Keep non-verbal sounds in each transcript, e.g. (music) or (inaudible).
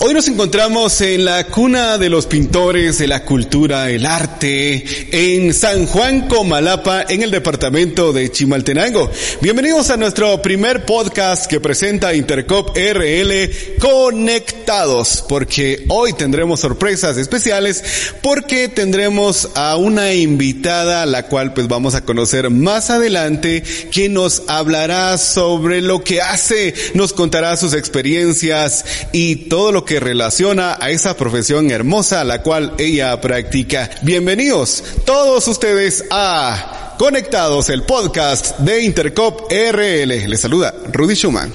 Hoy nos encontramos en la cuna de los pintores, de la cultura, el arte, en San Juan Comalapa, en el departamento de Chimaltenango. Bienvenidos a nuestro primer podcast que presenta Intercop RL Conectados, porque hoy tendremos sorpresas especiales, porque tendremos a una invitada, la cual pues vamos a conocer más adelante, que nos hablará sobre lo que hace, nos contará sus experiencias y todo lo que relaciona a esa profesión hermosa la cual ella practica. Bienvenidos todos ustedes a Conectados, el podcast de Intercop RL. Les saluda Rudy Schumann.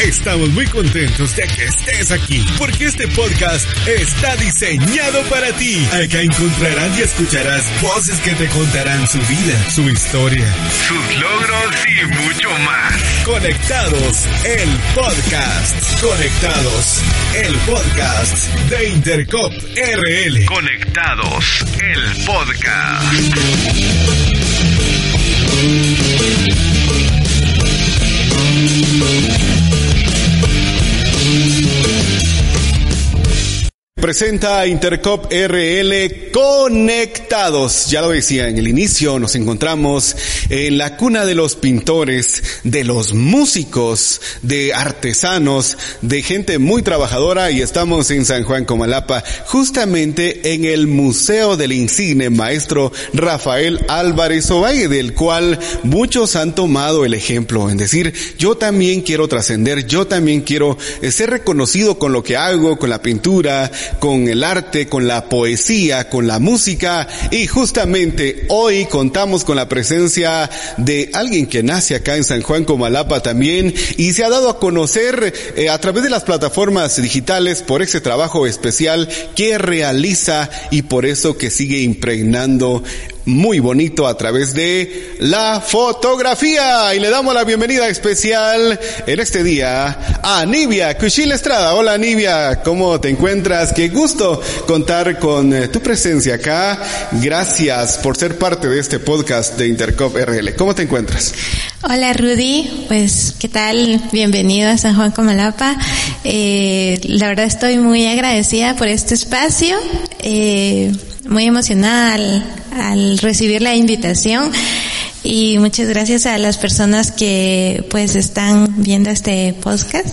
Estamos muy contentos de que estés aquí, porque este podcast está diseñado para ti. Acá encontrarás y escucharás voces que te contarán su vida, su historia, sus logros y mucho más. Conectados, el podcast. Conectados, el podcast de Intercop RL. Conectados, el podcast. Presenta Intercop RL Conectados. Ya lo decía en el inicio, nos encontramos en la cuna de los pintores, de los músicos, de artesanos, de gente muy trabajadora y estamos en San Juan Comalapa, justamente en el Museo del Insigne Maestro Rafael Álvarez Ovalle, del cual muchos han tomado el ejemplo en decir, yo también quiero trascender, yo también quiero eh, ser reconocido con lo que hago, con la pintura, con el arte, con la poesía, con la música. Y justamente hoy contamos con la presencia de alguien que nace acá en San Juan Comalapa también y se ha dado a conocer eh, a través de las plataformas digitales por ese trabajo especial que realiza y por eso que sigue impregnando muy bonito a través de la fotografía. Y le damos la bienvenida especial en este día a Nivia Cuchil Estrada. Hola Nivia, ¿cómo te encuentras? Qué gusto contar con eh, tu presencia acá. Gracias por ser parte de este podcast de Intercop RL. ¿Cómo te encuentras? Hola Rudy, pues ¿qué tal? Bienvenido a San Juan Comalapa. Eh, la verdad estoy muy agradecida por este espacio. Eh, muy emocionada al, recibir la invitación y muchas gracias a las personas que pues están viendo este podcast.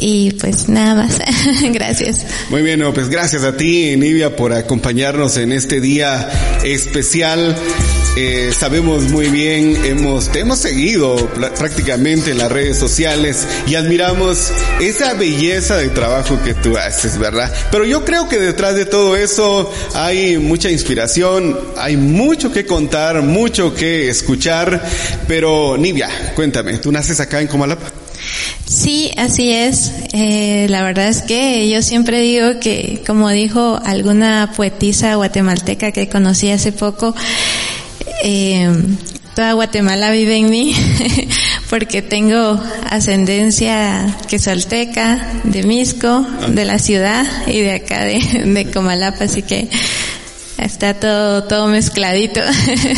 Y pues nada más. (laughs) gracias. Muy bien, pues gracias a ti, Nivia, por acompañarnos en este día especial eh, sabemos muy bien, hemos, te hemos seguido prácticamente en las redes sociales y admiramos esa belleza de trabajo que tú haces, ¿verdad? Pero yo creo que detrás de todo eso hay mucha inspiración, hay mucho que contar, mucho que escuchar, pero Nivia, cuéntame, ¿tú naces acá en Comalapa? Sí, así es. Eh, la verdad es que yo siempre digo que, como dijo alguna poetisa guatemalteca que conocí hace poco, eh, toda Guatemala vive en mí (laughs) porque tengo ascendencia quesalteca, de Misco, de la ciudad y de acá de, de Comalapa, así que está todo, todo mezcladito.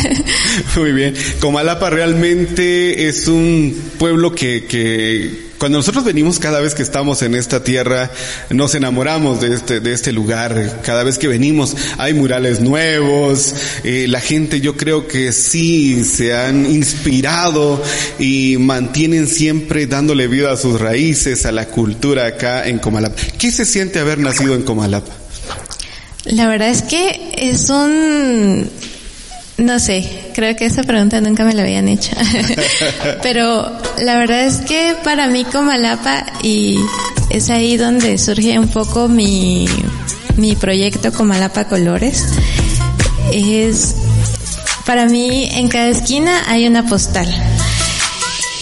(laughs) Muy bien. Comalapa realmente es un pueblo que, que cuando nosotros venimos cada vez que estamos en esta tierra, nos enamoramos de este, de este lugar. Cada vez que venimos hay murales nuevos. Eh, la gente yo creo que sí se han inspirado y mantienen siempre dándole vida a sus raíces, a la cultura acá en Comalapa. ¿Qué se siente haber nacido en Comalapa? La verdad es que es un no sé, creo que esa pregunta nunca me la habían hecho. (laughs) Pero la verdad es que para mí Comalapa y es ahí donde surge un poco mi, mi proyecto Comalapa Colores. Es, para mí en cada esquina hay una postal.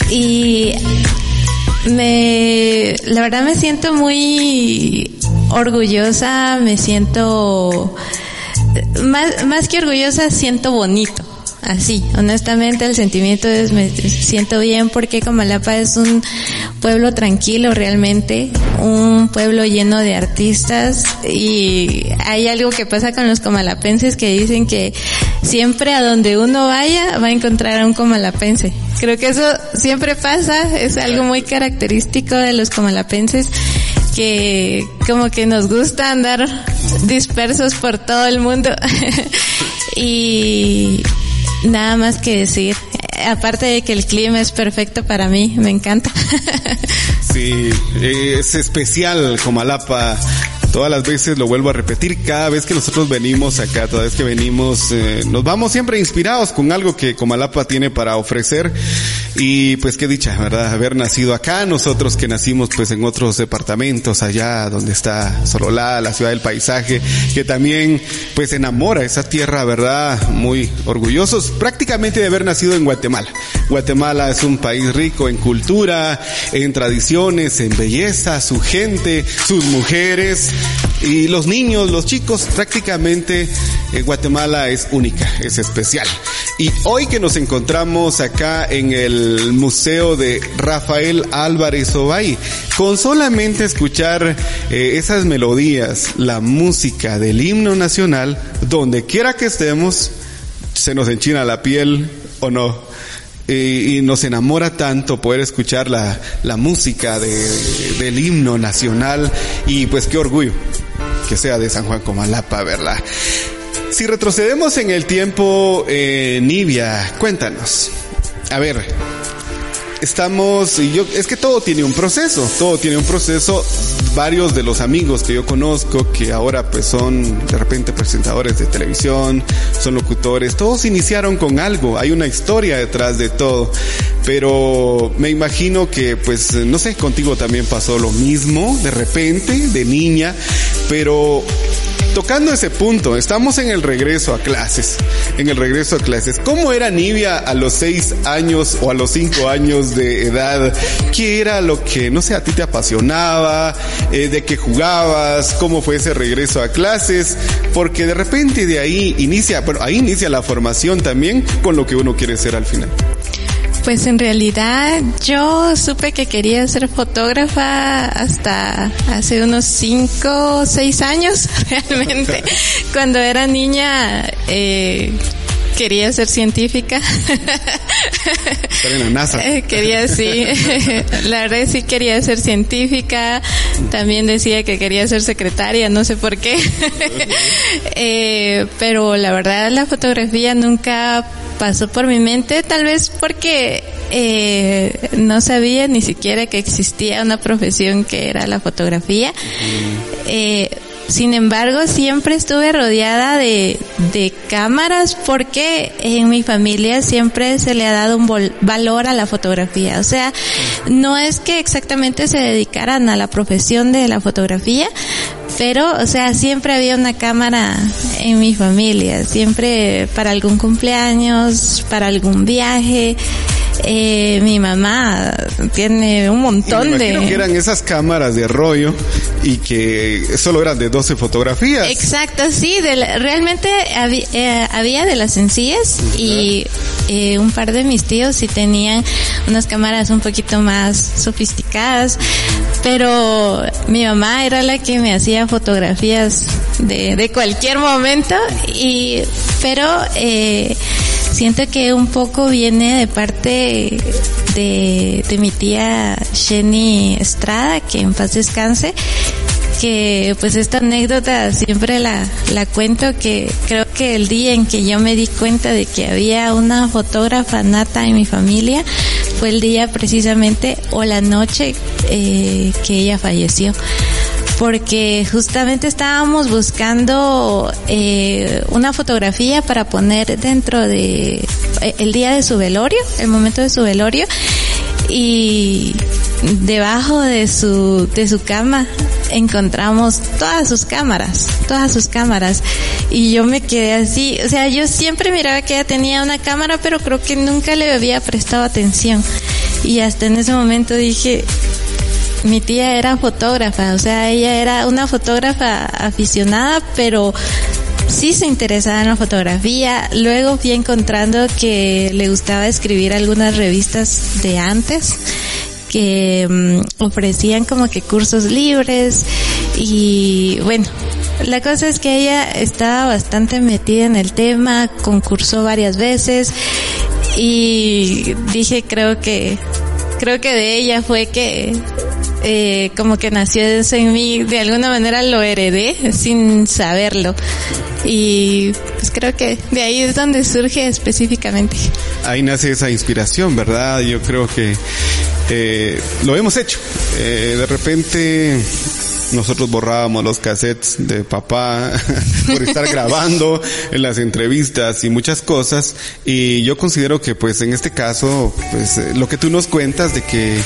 Y Me, la verdad me siento muy orgullosa, me siento, más, más que orgullosa, siento bonito así. Honestamente, el sentimiento es, me siento bien porque Comalapa es un pueblo tranquilo realmente, un pueblo lleno de artistas y hay algo que pasa con los comalapenses que dicen que siempre a donde uno vaya va a encontrar a un comalapense. Creo que eso siempre pasa, es algo muy característico de los comalapenses que como que nos gusta andar dispersos por todo el mundo. (laughs) y Nada más que decir. Aparte de que el clima es perfecto para mí, me encanta. (laughs) sí, es especial Comalapa todas las veces lo vuelvo a repetir, cada vez que nosotros venimos acá, toda vez que venimos, eh, nos vamos siempre inspirados con algo que Comalapa tiene para ofrecer y pues qué dicha, ¿verdad? Haber nacido acá, nosotros que nacimos pues en otros departamentos allá donde está Sololá, la ciudad del paisaje, que también pues enamora esa tierra, ¿verdad? Muy orgullosos prácticamente de haber nacido en Guatemala. Guatemala es un país rico en cultura, en tradiciones, en belleza, su gente, sus mujeres, y los niños, los chicos, prácticamente en Guatemala es única, es especial. Y hoy que nos encontramos acá en el Museo de Rafael Álvarez Obay, con solamente escuchar eh, esas melodías, la música del himno nacional, donde quiera que estemos, se nos enchina la piel o no y, nos enamora tanto poder escuchar la, la música de, del himno nacional y pues qué orgullo que sea de San Juan Comalapa, ¿verdad? Si retrocedemos en el tiempo, eh, Nivia, cuéntanos. A ver, estamos, y yo, es que todo tiene un proceso, todo tiene un proceso. Varios de los amigos que yo conozco, que ahora pues son de repente presentadores de televisión, son locutores, todos iniciaron con algo, hay una historia detrás de todo. Pero me imagino que pues, no sé, contigo también pasó lo mismo, de repente, de niña, pero tocando ese punto, estamos en el regreso a clases, en el regreso a clases. ¿Cómo era Nivia a los seis años o a los cinco años de edad? ¿Qué era lo que, no sé, a ti te apasionaba? Eh, ¿De qué jugabas? ¿Cómo fue ese regreso a clases? Porque de repente de ahí inicia, bueno, ahí inicia la formación también con lo que uno quiere ser al final. Pues en realidad yo supe que quería ser fotógrafa hasta hace unos cinco o seis años (laughs) realmente. (laughs) Cuando era niña eh, quería ser científica. en la NASA. (laughs) Eh, quería, sí. (laughs) La verdad sí quería ser científica. También decía que quería ser secretaria, no sé por qué. (laughs) Eh, pero la verdad la fotografía nunca pasó por mi mente, tal vez porque eh, no sabía ni siquiera que existía una profesión que era la fotografía. Eh, sin embargo, siempre estuve rodeada de, de cámaras porque en mi familia siempre se le ha dado un valor a la fotografía. O sea, no es que exactamente se dedicaran a la profesión de la fotografía, pero, o sea, siempre había una cámara en mi familia, siempre para algún cumpleaños, para algún viaje. Eh, mi mamá tiene un montón de... que eran esas cámaras de rollo y que solo eran de 12 fotografías. Exacto, sí, realmente eh, había, de las sencillas y eh, un par de mis tíos sí tenían unas cámaras un poquito más sofisticadas, pero mi mamá era la que me hacía fotografías de, de cualquier momento y, pero, eh, siento que un poco viene de parte de, mi tía Jenny Estrada, que en paz descanse, que pues esta anécdota siempre la, la cuento que creo que el día en que yo me di cuenta de que había una fotógrafa nata en mi familia fue el día precisamente o la noche eh, que ella falleció porque justamente estábamos buscando eh, una fotografía para poner dentro de eh, el día de su velorio, el momento de su velorio y debajo de su de su cama encontramos todas sus cámaras, todas sus cámaras. Y yo me quedé así, o sea, yo siempre miraba que ella tenía una cámara, pero creo que nunca le había prestado atención. Y hasta en ese momento dije, mi tía era fotógrafa, o sea, ella era una fotógrafa aficionada, pero sí se interesaba en la fotografía. Luego fui encontrando que le gustaba escribir algunas revistas de antes que mm, ofrecían como que cursos libres y bueno, la cosa es que ella estaba bastante metida en el tema, concursó varias veces y dije creo que creo que de ella fue que eh, como que nació eso en mí, de alguna manera lo heredé sin saberlo. Y pues creo que de ahí es donde surge específicamente. Ahí nace esa inspiración, ¿verdad? Yo creo que eh, lo hemos hecho. Eh, de repente nosotros borrábamos los cassettes de papá (laughs) por estar (laughs) grabando en las entrevistas y muchas cosas. Y yo considero que pues en este caso, pues eh, lo que tú nos cuentas de que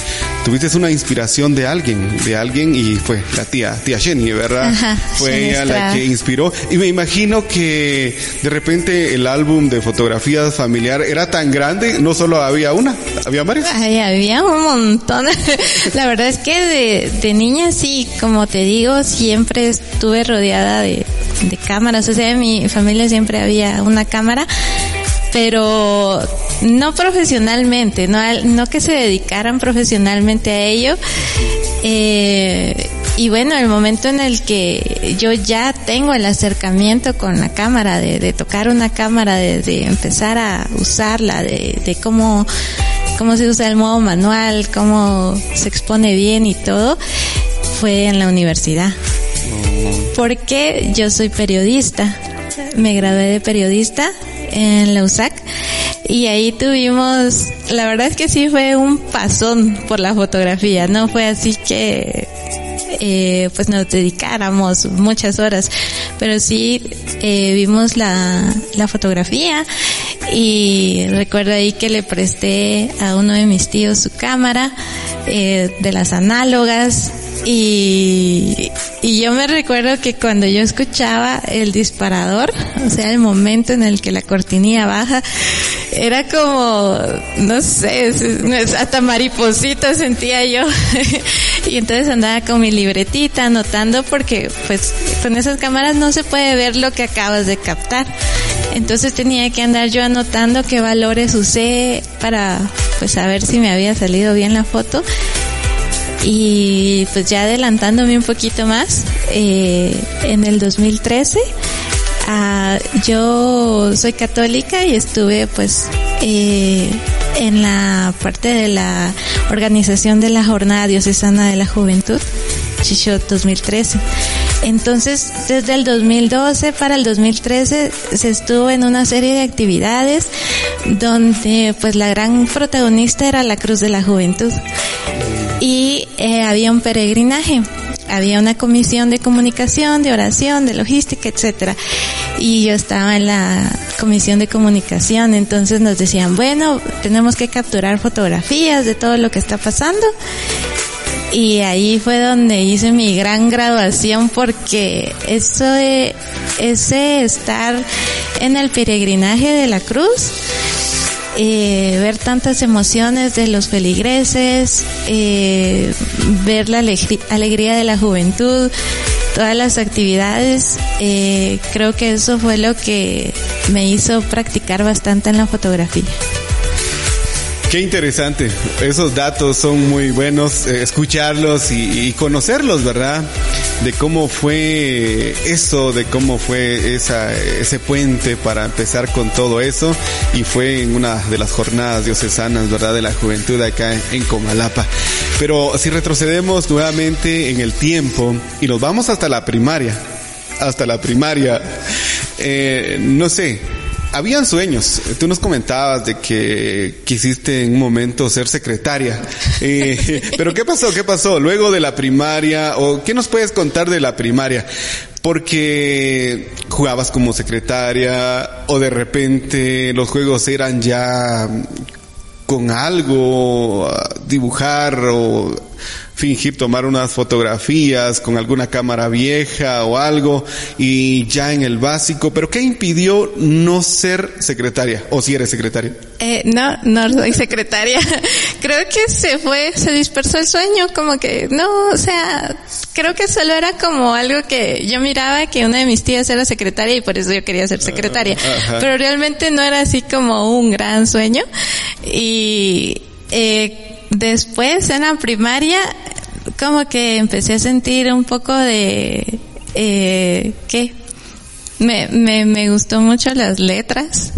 tuviste una inspiración de alguien, de alguien y fue la tía, tía Jenny, ¿verdad? fue ella la que inspiró. Y me imagino que de repente el álbum de fotografías familiar era tan grande, no solo había una, había varias. Ay, había un montón. (laughs) la verdad es que de, de niña sí, como te digo, siempre estuve rodeada de, cámaras, o sea, en mi familia siempre había una cámara, pero no profesionalmente, no, no que se dedicaran profesionalmente a ello. Eh, y bueno, el momento en el que yo ya tengo el acercamiento con la cámara, de, tocar una cámara, de, empezar a usarla, de, de cómo, cómo se usa el modo manual, cómo se expone bien y todo, fue en la universidad. Porque yo soy periodista. Me gradué de periodista en la USAC y ahí tuvimos, la verdad es que sí fue un pasón por la fotografía, no fue así que eh, pues nos dedicáramos muchas horas, pero sí eh, vimos la, la fotografía y recuerdo ahí que le presté a uno de mis tíos su cámara eh, de las análogas y, y yo me recuerdo que cuando yo escuchaba el disparador, o sea, el momento en el que la cortinilla baja, era como, no sé, hasta mariposita sentía yo. (laughs) y entonces andaba con mi libretita anotando porque pues con esas cámaras no se puede ver lo que acabas de captar. Entonces tenía que andar yo anotando qué valores usé para pues saber si me había salido bien la foto y pues ya adelantándome un poquito más, eh, en el 2013 ah, yo soy católica y estuve pues eh, en la parte de la organización de la Jornada Diocesana de la Juventud, Chichot 2013. Entonces, desde el 2012 para el 2013 se estuvo en una serie de actividades donde pues la gran protagonista era la Cruz de la Juventud y eh, había un peregrinaje, había una comisión de comunicación, de oración, de logística, etcétera. Y yo estaba en la comisión de comunicación, entonces nos decían, bueno, tenemos que capturar fotografías de todo lo que está pasando. Y ahí fue donde hice mi gran graduación porque eso de ese estar en el peregrinaje de la cruz eh, ver tantas emociones de los feligreses, eh, ver la alegría de la juventud, todas las actividades, eh, creo que eso fue lo que me hizo practicar bastante en la fotografía. Qué interesante. Esos datos son muy buenos, eh, escucharlos y, conocerlos, ¿verdad? De cómo fue eso, de cómo fue esa, ese puente para empezar con todo eso. Y fue en una de las jornadas diocesanas, ¿verdad? De la juventud acá en Comalapa. Pero si retrocedemos nuevamente en el tiempo y nos vamos hasta la primaria, hasta la primaria, eh, no sé, habían sueños. Tú nos comentabas de que quisiste en un momento ser secretaria. Eh, (laughs) pero ¿qué pasó? ¿Qué pasó? Luego de la primaria, o ¿qué nos puedes contar de la primaria? Porque jugabas como secretaria, o de repente los juegos eran ya con algo, dibujar o fingir tomar unas fotografías con alguna cámara vieja o algo y ya en el básico, pero ¿qué impidió no ser secretaria o si eres secretaria? Eh, no, no soy secretaria. (laughs) creo que se fue, se dispersó el sueño, como que no, o sea, creo que solo era como algo que yo miraba que una de mis tías era secretaria y por eso yo quería ser secretaria, pero realmente no era así como un gran sueño y eh, después en la primaria como que empecé a sentir un poco de eh, ¿qué? Me, me, me gustó mucho las letras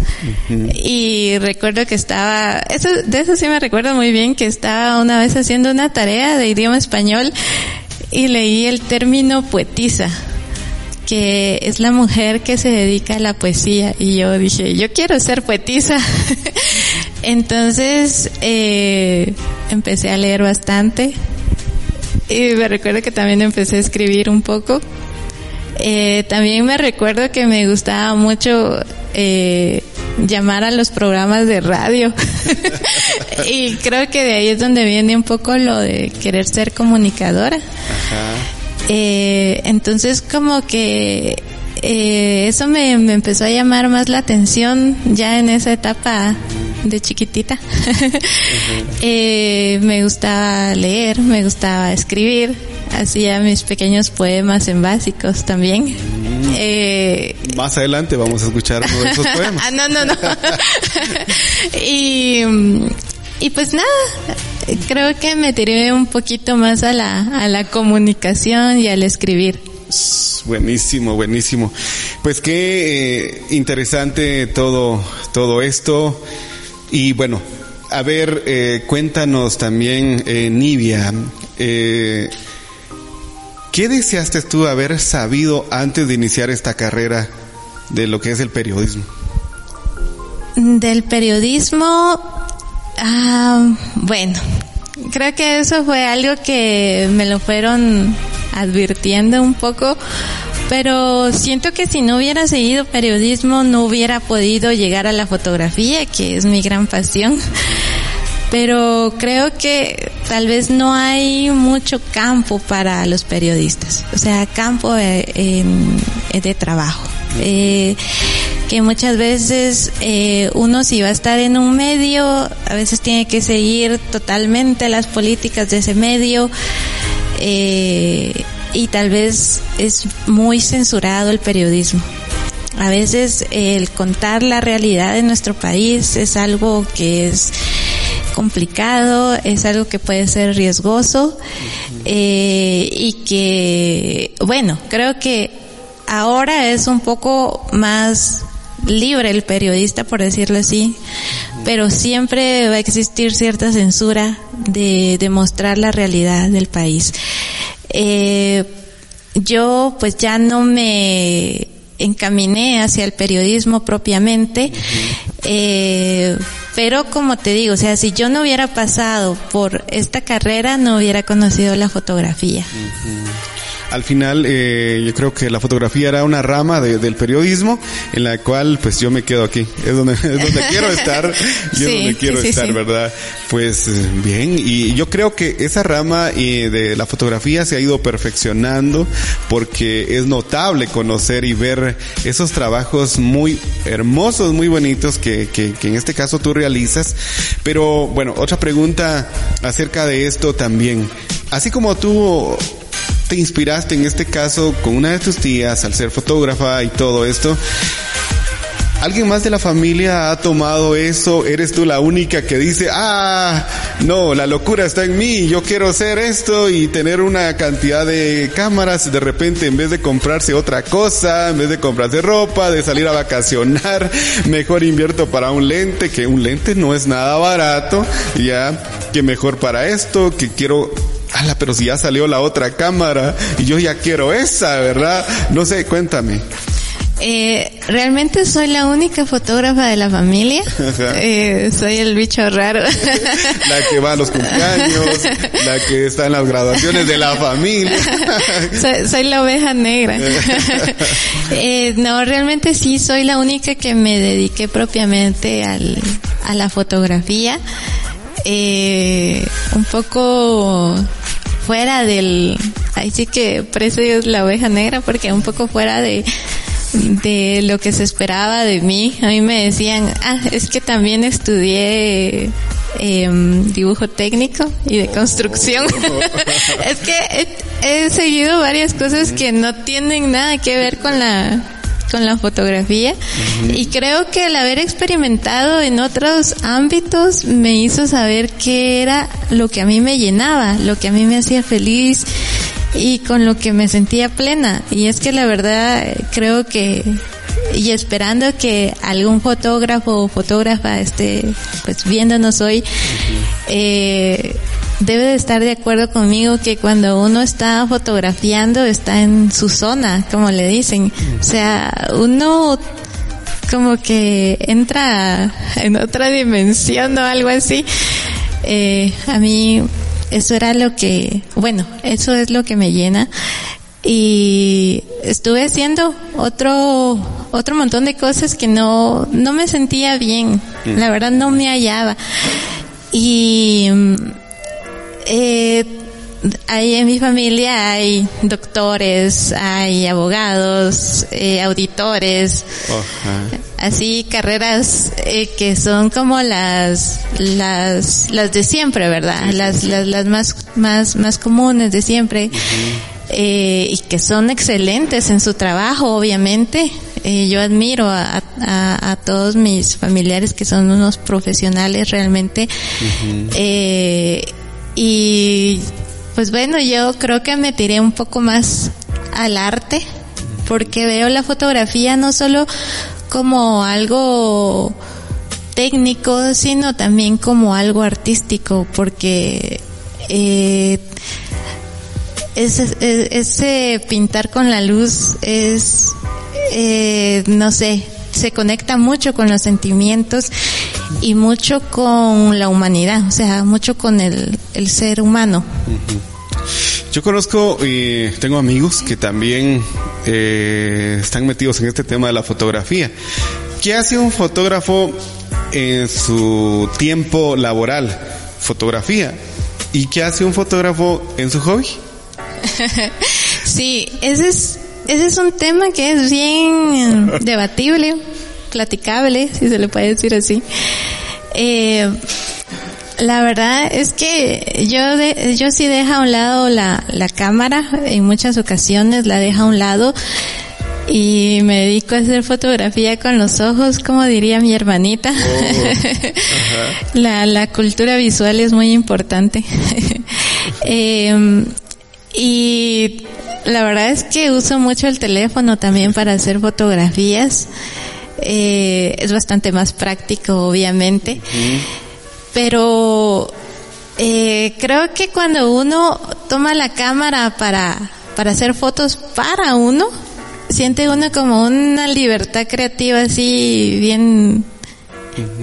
y recuerdo que estaba, eso, de eso sí me recuerdo muy bien, que estaba una vez haciendo una tarea de idioma español y leí el término poetisa que es la mujer que se dedica a la poesía. Y yo dije yo quiero ser poetisa (laughs) entonces eh, empecé a leer bastante y me recuerdo que también empecé a escribir un poco eh, también me recuerdo que me gustaba mucho eh, llamar a los programas de radio. (laughs) y creo que de ahí es donde viene un poco lo de querer ser comunicadora. Eh, entonces como que eh, eso me, me, empezó a llamar más la atención ya en esa etapa de chiquitita. (laughs) eh, me gustaba leer, me gustaba escribir, hacía mis pequeños poemas en básicos también. Mm. Eh, Más adelante vamos a escuchar uno de esos (laughs) poemas. ah, no, no, no. (laughs) y, y pues nada, creo que me tiré un poquito más a la, a la comunicación y al escribir. Buenísimo, buenísimo. Pues qué eh, interesante todo, todo esto. Y bueno, a ver, eh, cuéntanos también, eh, Nivia, eh, ¿qué deseaste tú haber sabido antes de iniciar esta carrera de lo que es el periodismo? Del periodismo, ah, bueno, creo que eso fue algo que me lo fueron advirtiendo un poco, pero siento que si no hubiera seguido periodismo no hubiera podido llegar a la fotografía, que es mi gran pasión. Pero creo que tal vez no hay mucho campo para los periodistas, o sea, campo de, de trabajo. Eh, que muchas veces eh, uno si va a estar en un medio, a veces tiene que seguir totalmente las políticas de ese medio eh, y tal vez es muy censurado el periodismo. A veces el contar la realidad de nuestro país es algo que es complicado, es algo que puede ser riesgoso eh, y que, bueno, creo que ahora es un poco más libre el periodista, por decirlo así, pero siempre va a existir cierta censura de, de mostrar la realidad del país. Eh, yo pues ya no me encaminé hacia el periodismo propiamente, eh, pero como te digo, o sea, si yo no hubiera pasado por esta carrera, no hubiera conocido la fotografía. Al final, eh, yo creo que la fotografía era una rama de, del periodismo en la cual, pues yo me quedo aquí. Es donde, (laughs) es donde quiero estar y es donde quiero sí, estar, sí. ¿verdad? Pues bien, y yo creo que esa rama eh, de la fotografía se ha ido perfeccionando porque es notable conocer y ver esos trabajos muy hermosos, muy bonitos que, que, que en este caso tú realizas. Pero bueno, otra pregunta acerca de esto también. Así como tú te inspiraste en este caso con una de tus tías al ser fotógrafa y todo esto. ¿Alguien más de la familia ha tomado eso? ¿Eres tú la única que dice, ah, no, la locura está en mí, yo quiero hacer esto y tener una cantidad de cámaras, de repente en vez de comprarse otra cosa, en vez de comprarse ropa, de salir a vacacionar, (laughs) mejor invierto para un lente, que un lente no es nada barato, ya, que mejor para esto, que quiero ala, pero si ya salió la otra cámara y yo ya quiero esa, ¿verdad? No sé, cuéntame. Eh, realmente soy la única fotógrafa de la familia. (laughs) Eh, soy el bicho raro. (laughs) la que va a los cumpleaños, la que está en las graduaciones de la familia. (laughs) soy, soy, la oveja negra. eh, no, realmente sí soy la única que me dediqué propiamente al, a la fotografía. Eh, un poco fuera del, ahí sí que precio es la oveja negra porque un poco fuera de, de lo que se esperaba de mí. A mí me decían, ah, es que también estudié em, dibujo técnico y de construcción. (laughs) es que he, seguido varias cosas que no tienen nada que ver con la con la fotografía. Y creo que el haber experimentado en otros ámbitos me hizo saber qué era lo que a mí me llenaba, lo que a mí me hacía feliz y con lo que me sentía plena. Y es que la verdad creo que y esperando que algún fotógrafo o fotógrafa esté pues viéndonos hoy eh, debe de estar de acuerdo conmigo que cuando uno está fotografiando está en su zona como le dicen. O sea uno como que entra en otra dimensión o algo así. Eh, a mí eso era lo que bueno eso es lo que me llena. Y estuve haciendo otro otro montón de cosas que no no me sentía bien. Mm. la verdad no me hallaba. Y eh, ahí en mi familia hay doctores hay abogados eh, auditores así carreras eh, que son como las las las de siempre verdad las, las las más más más comunes de siempre eh, y que son excelentes en su trabajo, obviamente. Eh, yo admiro a, a, todos mis familiares que son unos profesionales realmente. eh, y pues bueno, yo creo que me tiré un poco más al arte porque veo la fotografía no solo como algo técnico, sino también como algo artístico, porque eh, ese, ese pintar con la luz es, eh, no sé, se conecta mucho con los sentimientos y mucho con la humanidad, o sea, mucho con el, el ser humano. Yo conozco y tengo amigos que también eh, están metidos en este tema de la fotografía. ¿Qué hace un fotógrafo en su tiempo laboral? Fotografía. ¿Y qué hace un fotógrafo en su hobby? (laughs) sí, ese es, ese es un tema que es bien debatible, platicable, si se le puede decir así. Eh, la verdad es que yo de, yo sí dejo a un lado la, la cámara, en muchas ocasiones la dejo a un lado y me dedico a hacer fotografía con los ojos, como diría mi hermanita. Oh, (laughs) la, la cultura visual es muy importante. (laughs) eh, y la verdad es que uso mucho el teléfono también para hacer fotografías. Eh, es bastante más práctico, obviamente. Pero eh, creo que cuando uno toma la cámara para, para hacer fotos para uno, siente uno como una libertad creativa así bien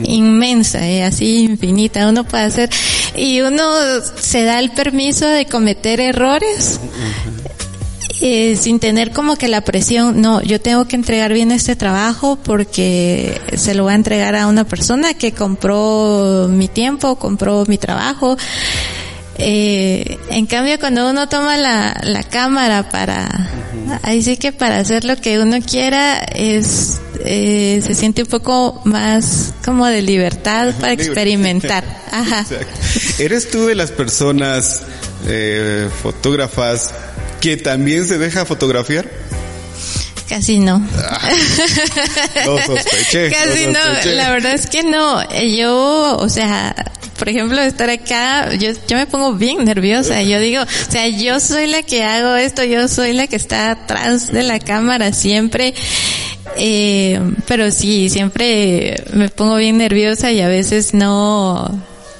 inmensa, eh, así infinita. Uno puede hacer y uno se da el permiso de cometer errores eh, sin tener como que la presión, no, yo tengo que entregar bien este trabajo porque se lo voy a entregar a una persona que compró mi tiempo, compró mi trabajo. Eh, en cambio, cuando uno toma la, la cámara para, ahí sí que para hacer lo que uno quiera, es, eh, se siente un poco más como de libertad para experimentar. (laughs) Ajá. ¿Eres tú de las personas eh, fotógrafas que también se deja fotografiar? Casi no. Ah, (laughs) no sospeché. Casi no, la verdad es que no. Yo, o sea, por ejemplo, estar acá, yo, yo me pongo bien nerviosa. Yo digo, o sea, yo soy la que hago esto, yo soy la que está atrás de la cámara siempre. Eh, pero sí, siempre me pongo bien nerviosa y a veces no,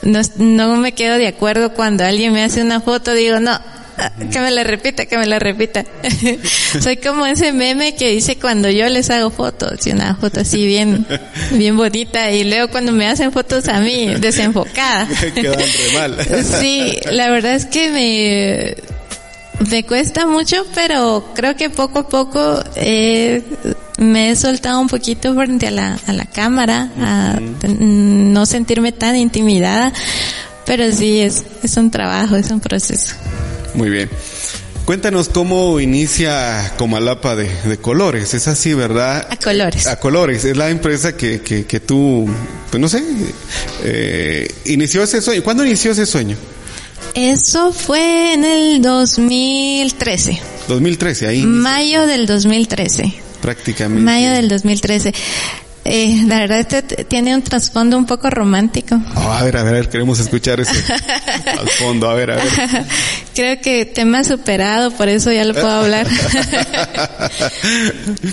no, no me quedo de acuerdo cuando alguien me hace una foto, digo, no, (laughs) que me la repita, que me la repita. (laughs) Soy como ese meme que dice cuando yo les hago fotos, y una foto así bien, bien bonita, y luego cuando me hacen fotos a mí, desenfocada. (laughs) Quedan re mal. sí, la verdad es que me, me cuesta mucho, pero creo que poco a poco eh, me he soltado un poquito frente a la, a la cámara, a no sentirme tan intimidada, pero sí es, es un trabajo, es un proceso. Muy bien. Cuéntanos cómo inicia Comalapa de, de, Colores. Es así, ¿verdad? A Colores. A Colores. Es la empresa que, que, que tú pues no sé, eh, inició ese sueño. ¿Cuándo inició ese sueño? Eso fue en el 2013. 2013, ahí. Mayo del 2013. Prácticamente. Mayo del 2013. Eh, la verdad este tiene un trasfondo un poco romántico. Oh, a ver, a ver, queremos escuchar eso. (laughs) Al fondo, a ver, a ver. (laughs) Creo que tema superado, por eso ya lo puedo hablar. (laughs)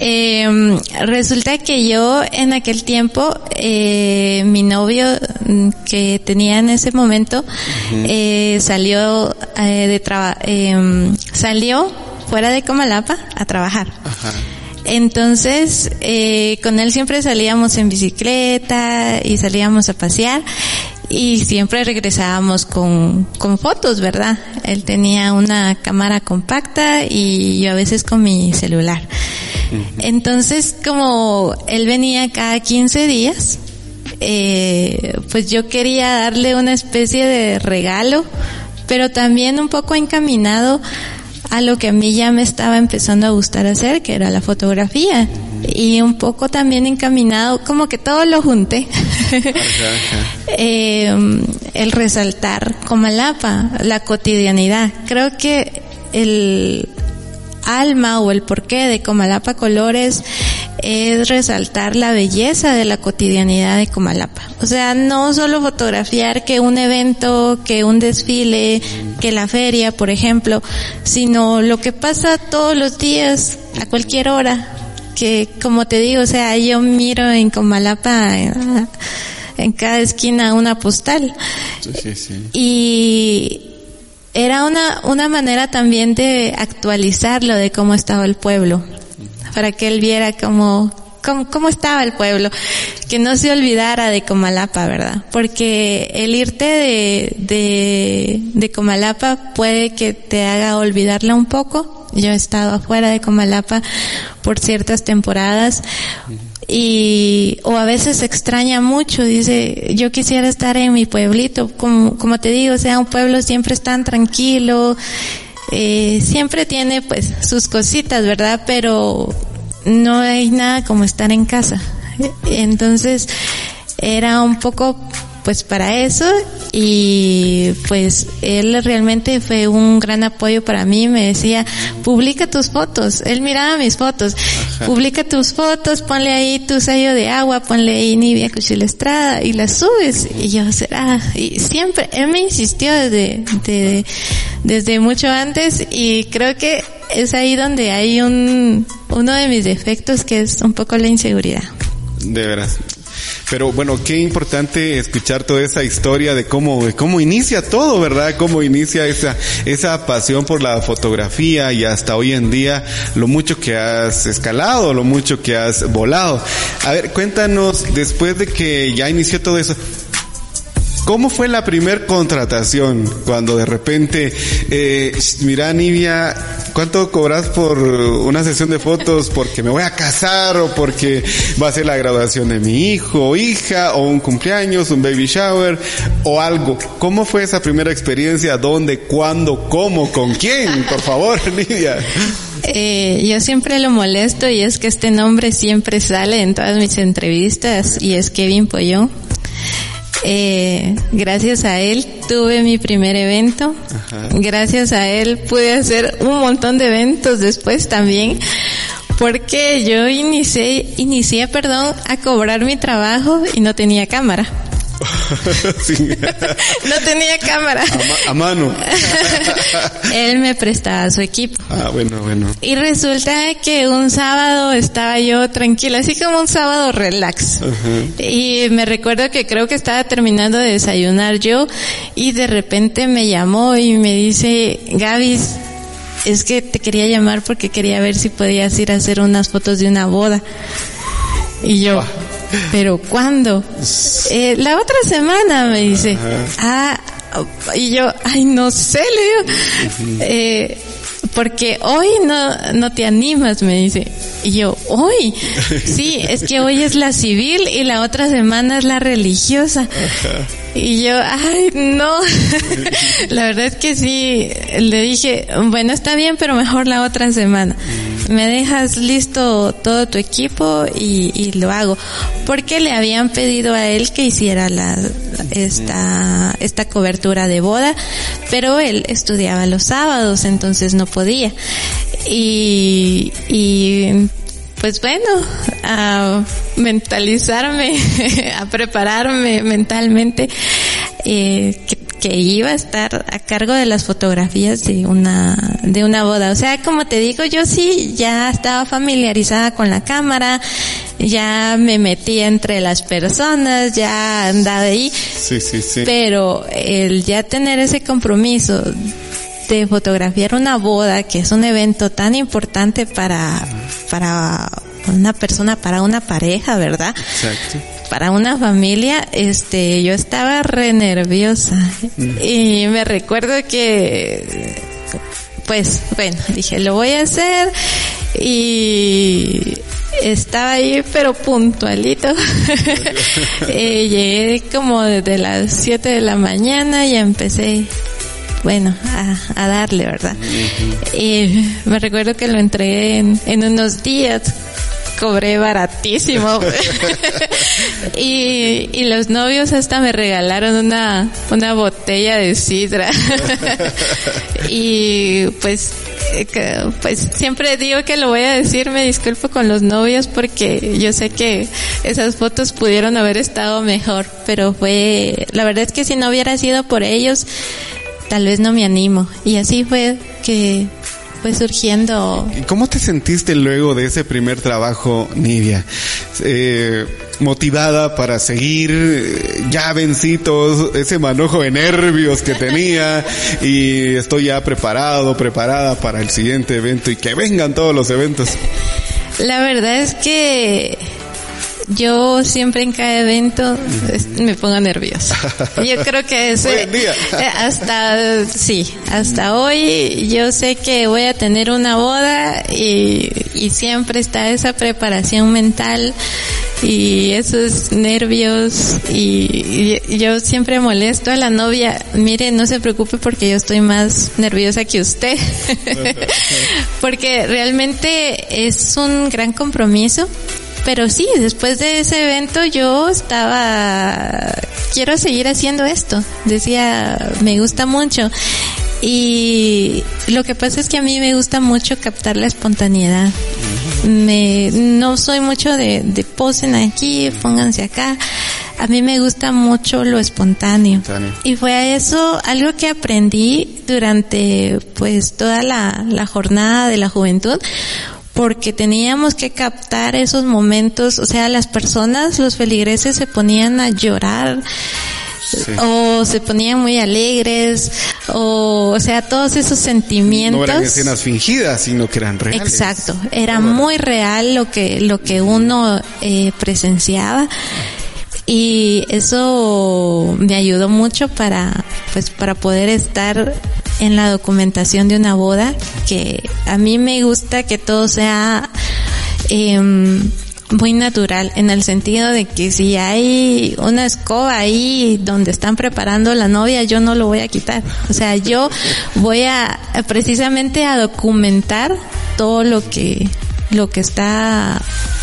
eh, resulta que yo en aquel tiempo, eh, mi novio mm, que tenía en ese momento, eh, salió eh, de trabajo, em, salió fuera de Comalapa a trabajar. Ajá. Entonces, eh, con él siempre salíamos en bicicleta y salíamos a pasear y siempre regresábamos con, con fotos, ¿verdad? Él tenía una cámara compacta y yo a veces con mi celular. Entonces, como él venía cada 15 días, eh, pues yo quería darle una especie de regalo, pero también un poco encaminado a lo que a mí ya me estaba empezando a gustar hacer, que era la fotografía. Y un poco también encaminado, como que todo lo junté. (laughs) eh, el resaltar Comalapa, la cotidianidad. Creo que el alma o el porqué de Comalapa Colores es resaltar la belleza de la cotidianidad de Comalapa. O sea, no solo fotografiar que un evento, que un desfile, que la feria, por ejemplo, sino lo que pasa todos los días, a cualquier hora. Que, como te digo, o sea, yo miro en Comalapa, en, cada esquina una postal. Sí, sí, sí. Y era una, una manera también de actualizarlo de cómo estaba el pueblo, para que él viera cómo, cómo, cómo estaba el pueblo, que no se olvidara de Comalapa, ¿verdad? Porque el irte de, de, de Comalapa puede que te haga olvidarla un poco. Yo he estado afuera de Comalapa por ciertas temporadas y o a veces extraña mucho, dice, yo quisiera estar en mi pueblito, como, como te digo, o sea, un pueblo siempre es tan tranquilo, eh, siempre tiene pues sus cositas, ¿verdad? Pero no hay nada como estar en casa. Entonces, era un poco pues para eso. Y pues él realmente fue un gran apoyo para mí, me decía, publica tus fotos, él miraba mis fotos, publica tus fotos, ponle ahí tu sello de agua, ponle ahí Nivia Cuchilestrada y las subes y yo será, y siempre, él me insistió desde, de, desde mucho antes. Y creo que es ahí donde hay un, uno de mis defectos que es un poco la inseguridad. De veras. Pero bueno, qué importante escuchar toda esa historia de cómo, de cómo inicia todo, ¿verdad? Cómo inicia esa, esa pasión por la fotografía y hasta hoy en día lo mucho que has escalado, lo mucho que has volado. A ver, cuéntanos, después de que ya inició todo eso, ¿Cómo fue la primer contratación cuando de repente, eh, mira Nivia, ¿cuánto cobras por una sesión de fotos porque me voy a casar o porque va a ser la graduación de mi hijo o hija o un cumpleaños, un baby shower o algo? ¿Cómo fue esa primera experiencia? ¿Dónde? ¿Cuándo? ¿Cómo? ¿Con quién? Por favor, (laughs) Nivia. Eh, yo siempre lo molesto y es que este nombre siempre sale en todas mis entrevistas y es Kevin Pollón. Eh, gracias a él tuve mi primer evento. Ajá. Gracias a él pude hacer un montón de eventos después también. Porque yo inicié, inicié, perdón, a cobrar mi trabajo y no tenía cámara. (laughs) No tenía cámara. A, ma- a mano. (laughs) Él me prestaba su equipo. Ah, bueno, bueno. Y resulta que un sábado estaba yo tranquila, así como un sábado relax. Y me recuerdo que creo que estaba terminando de desayunar yo y de repente me llamó y me dice, Gaby, es que te quería llamar porque quería ver si podías ir a hacer unas fotos de una boda. Y yo, ¿pero cuándo? Eh, la otra semana me dice. Ah, y yo, ay, no sé, le digo. Eh, porque hoy no, no te animas, me dice. Y yo, hoy, (laughs) sí, es que hoy es la civil y la otra semana es la religiosa. Y yo, ay, no. (laughs) la verdad es que sí, le dije, bueno, está bien, pero mejor la otra semana. Me dejas listo todo tu equipo y, y lo hago. Porque le habían pedido a él que hiciera la, esta, esta cobertura de boda, pero él estudiaba los sábados, entonces no podía. Y, y pues bueno, a mentalizarme, (laughs) a prepararme mentalmente, eh, que, que, iba a estar a cargo de las fotografías de una, de una boda. O sea, como te digo, yo sí ya estaba familiarizada con la cámara, ya me metí entre las personas, ya andaba ahí. Sí, sí, sí. Pero el ya tener ese compromiso de fotografiar una boda, que es un evento tan importante para, para una persona, para una pareja, ¿verdad? Exacto. Para una familia, este, yo estaba re nerviosa. Mm. Y me recuerdo que, pues, bueno, dije, lo voy a hacer y estaba ahí pero puntualito. (laughs) (laughs) eh, llegué como desde las 7 de la mañana y empecé bueno, a, a darle, ¿verdad? Y me recuerdo que lo entregué en, en unos días, cobré baratísimo. (laughs) y, y los novios hasta me regalaron una, una botella de sidra. (laughs) y pues, pues siempre digo que lo voy a decir, me disculpo con los novios porque yo sé que esas fotos pudieron haber estado mejor, pero fue, la verdad es que si no hubiera sido por ellos, tal vez no me animo. Y así fue que fue surgiendo. ¿Cómo te sentiste luego de ese primer trabajo, Nidia? Eh, motivada para seguir, ya vencí todo ese manojo de nervios que tenía (laughs) y estoy ya preparado, preparada para el siguiente evento y que vengan todos los eventos. La verdad es que yo siempre en cada evento me pongo nerviosa. Yo (laughs) creo que ese, (laughs) hasta, sí, hasta hoy yo sé que voy a tener una boda y, y siempre está esa preparación mental y esos nervios y, y, yo siempre molesto a la novia, mire, no se preocupe porque yo estoy más nerviosa que usted. (laughs) porque realmente es un gran compromiso pero sí, después de ese evento yo estaba, quiero seguir haciendo esto. Decía, me gusta mucho. Y lo que pasa es que a mí me gusta mucho captar la espontaneidad. Me, no soy mucho de, de posen aquí, pónganse acá. A mí me gusta mucho lo espontáneo. Y fue a eso algo que aprendí durante pues toda la, la jornada de la juventud porque teníamos que captar esos momentos, o sea, las personas, los feligreses se ponían a llorar. Sí. o se ponían muy alegres, o, o sea, todos esos sentimientos. No eran escenas fingidas, sino que eran reales. Exacto, era muy real lo que, lo que uno eh, presenciaba y eso me ayudó mucho para pues para poder estar en la documentación de una boda que a mí me gusta que todo sea eh, muy natural en el sentido de que si hay una escoba ahí donde están preparando la novia yo no lo voy a quitar o sea yo voy a precisamente a documentar todo lo que lo que está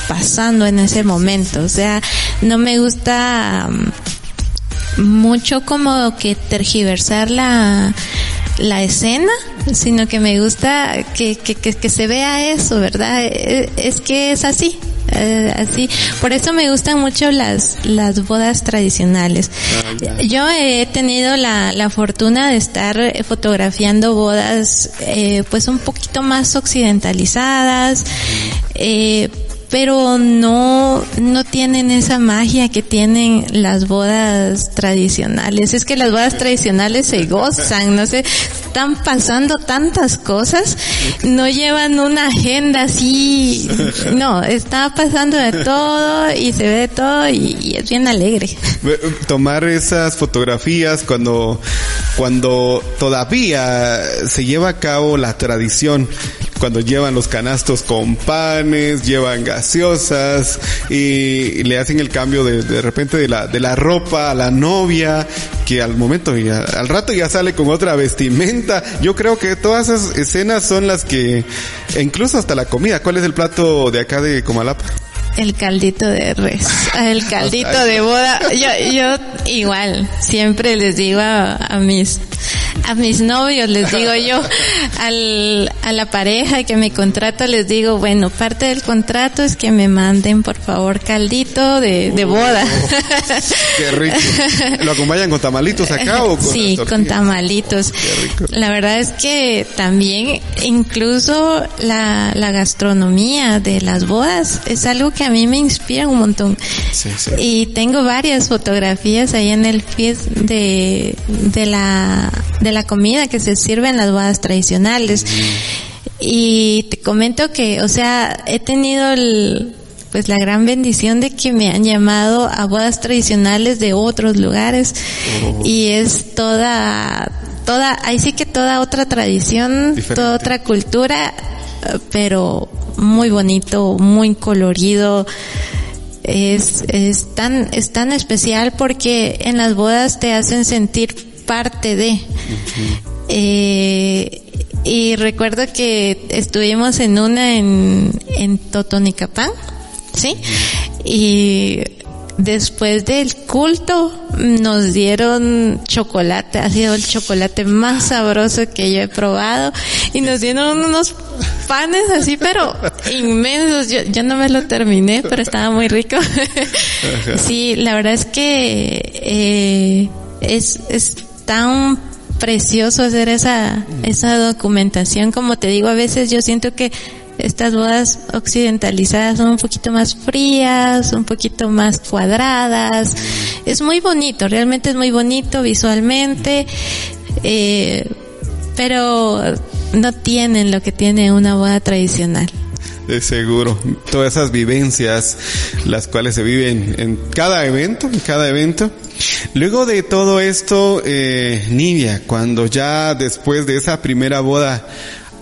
pasando en ese momento. O sea, no me gusta um, mucho como que tergiversar la, la escena, sino que me gusta que, que, que, que se vea eso, ¿verdad? E, Es que es así, eh, así. Por eso me gustan mucho las, las bodas tradicionales. Yo he tenido la, la fortuna de estar fotografiando bodas, eh, pues un poquito más occidentalizadas, eh, pero no, no tienen esa magia que tienen las bodas tradicionales. Es que las bodas tradicionales se gozan, no sé, están pasando tantas cosas, no llevan una agenda así, (laughs) no, está pasando de todo y se ve todo y, es bien alegre. Tomar esas fotografías cuando, cuando todavía se lleva a cabo la tradición, cuando llevan los canastos con panes, llevan gaseosas y le hacen el cambio de, de repente de la, de la ropa a la novia, que al momento ya, al rato ya sale con otra vestimenta. Yo creo que todas esas escenas son las que, incluso hasta la comida. ¿Cuál es el plato de acá de Comalapa? El caldito de res, el caldito de boda. Yo, yo igual, siempre les digo a, mis, a mis novios, les digo yo, (laughs) al, a la pareja que me contrato, les digo, bueno, parte del contrato es que me manden, por favor, caldito de, de boda. Qué rico. ¿Lo acompañan con tamalitos acá o con Sí, con tamalitos. La verdad es que también, incluso la, la gastronomía de las bodas es algo que a mí me inspira un montón. Y tengo varias fotografías ahí en el feed de, de la, de la comida que se sirve en las bodas tradicionales. Y te comento que, o sea, he tenido el, pues la gran bendición de que me han llamado a bodas tradicionales de otros lugares oh. y es toda toda ahí sí que toda otra tradición, toda otra cultura, pero muy bonito, muy colorido. Es, es tan, es tan especial porque en las bodas te hacen sentir parte de. eh, y recuerdo que estuvimos en una en, en Totonicapán, ¿sí? Y después del culto nos dieron chocolate, ha sido el chocolate más sabroso que yo he probado y nos dieron unos panes así pero inmensos, yo, yo no me lo terminé pero estaba muy rico. (laughs) sí, la verdad es que eh, es, es tan precioso hacer esa, esa documentación, como te digo, a veces yo siento que estas bodas occidentalizadas son un poquito más frías, un poquito más cuadradas. Es muy bonito, realmente es muy bonito visualmente, eh, pero no tienen lo que tiene una boda tradicional. De seguro, todas esas vivencias, las cuales se viven en cada evento, en cada evento. Luego de todo esto, eh, Nivia, cuando ya después de esa primera boda